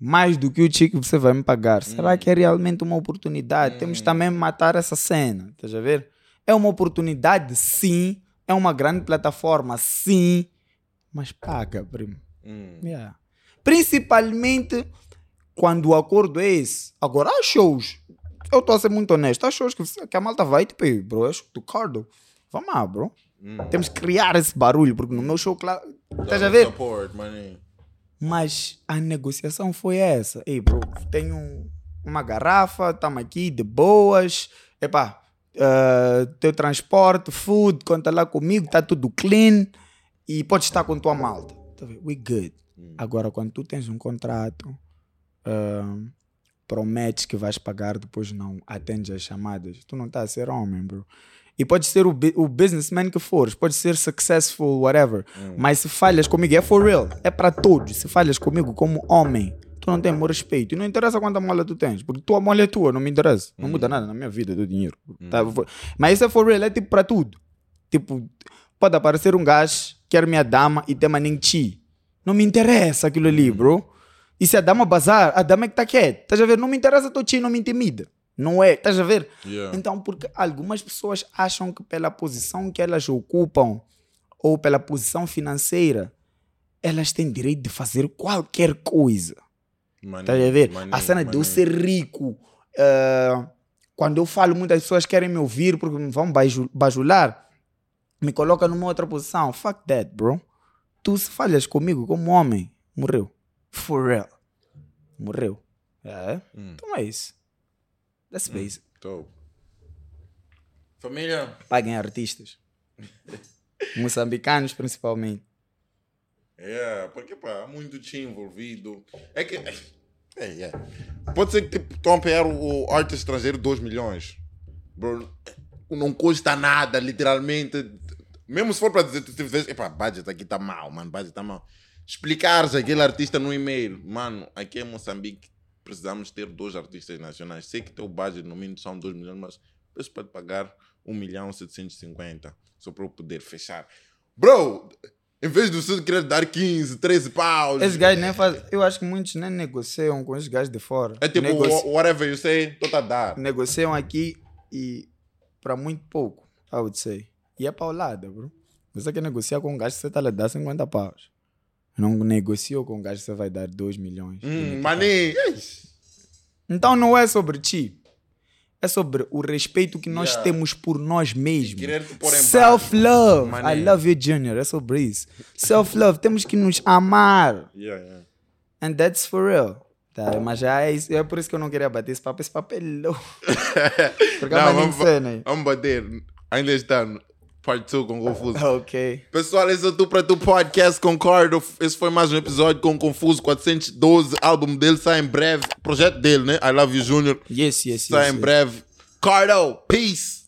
mais do que o chi que você vai me pagar. Será que é realmente uma oportunidade? Temos também que matar essa cena. Estás a ver? É uma oportunidade, sim. É uma grande plataforma, sim. Mas paga, primo. Hum. Yeah. Principalmente quando o acordo é esse. Agora, há shows. Eu estou a ser muito honesto. Há shows que, que a malta vai, tipo, "Ei, bro, é show do Cardo. Vamos lá, bro. Hum. Temos que criar esse barulho, porque no meu show, claro. Estás a ver? Support. Mas a negociação foi essa. Ei, bro, tenho uma garrafa, estamos aqui de boas. Epá, eh, teu transporte, food, conta lá comigo, está tudo clean. E pode estar com tua malta. Tá? We good. Agora, quando tu tens um contrato, ah, prometes que vais pagar, depois não atendes as chamadas, tu não estás a ser homem, bro. E pode ser o, o businessman que fores, pode ser successful, whatever. Mas se falhas comigo, é for real, é para todos. Se falhas comigo como homem, tu não tens meu respeito. E não interessa quanta mola tu tens, porque tua mola é tua, não me interessa. Não muda nada na minha vida do dinheiro. tá? Mas isso é for real, é tipo para tudo. Tipo, pode aparecer um gajo, quer minha dama e tem maninho chi. Não me interessa aquilo ali, bro. E se a dama bazar, a dama é que está quieta. Estás a ver? Não me interessa teu chi, não me intimida. Não é, estás a ver? Yeah. Então, porque algumas pessoas acham que pela posição que elas ocupam ou pela posição financeira, elas têm direito de fazer qualquer coisa. Estás a ver? a cena de eu ser rico. eh, quando eu falo, muitas pessoas querem me ouvir porque me vão baju- bajular. Me coloca numa outra posição. Fuck that, bro. Tu se falhas comigo como homem, morreu. For real. Morreu. É? Hum. Então é isso. That's basic. Dope. Família, Paguem artistas. Moçambicanos, principalmente. É, porque pá, muito time envolvido. É que. É, é. Pode ser que tipo, estão a o, o arte estrangeiro 2 milhões. Bro, não custa nada, literalmente. Mesmo se for para dizer, tu dizes, epá, budget aqui tá mal, mano, budget tá mal. Explicares aquele artista no e-mail, mano, aqui em Moçambique precisamos ter dois artistas nacionais. Sei que teu budget no mínimo são 2 milhões, mas você pode pagar 1 milhão 750 só para eu poder fechar. Bro, em vez de você querer dar 15, 13 paus. Esses gajos nem fazem. Eu acho que muitos nem negociam com esses gajos de fora. É tipo, Negoci- wha- whatever you say, tô a dar. negociam aqui e para muito pouco, I would say. E é paulada, bro. Você quer negociar com um gajo que você está a dar 50 paus. Não negociou com um gajo que você vai dar 2 milhões. Hum, maninho. Então não é sobre ti. É sobre o respeito que nós Yeah. temos por nós mesmos. Self-love. I love you, Junior. É sobre isso. Self-love. Temos que nos amar. Yeah, yeah. And that's for real. Tá, mas já é, isso, é por isso que eu não queria bater esse papo. Esse papo é louco. Porque Não, é uma vamos, vamos bater. Ainda está parte 2 com Confuso. Ok. Pessoal, esse é o Tu Pra Tu Podcast com Cardo. Esse foi mais um episódio com Confuso 412. Álbum dele sai em breve. Projeto dele, né? I Love You Junior. Yes, yes, yes. Sai em yes. breve. Cardo, peace!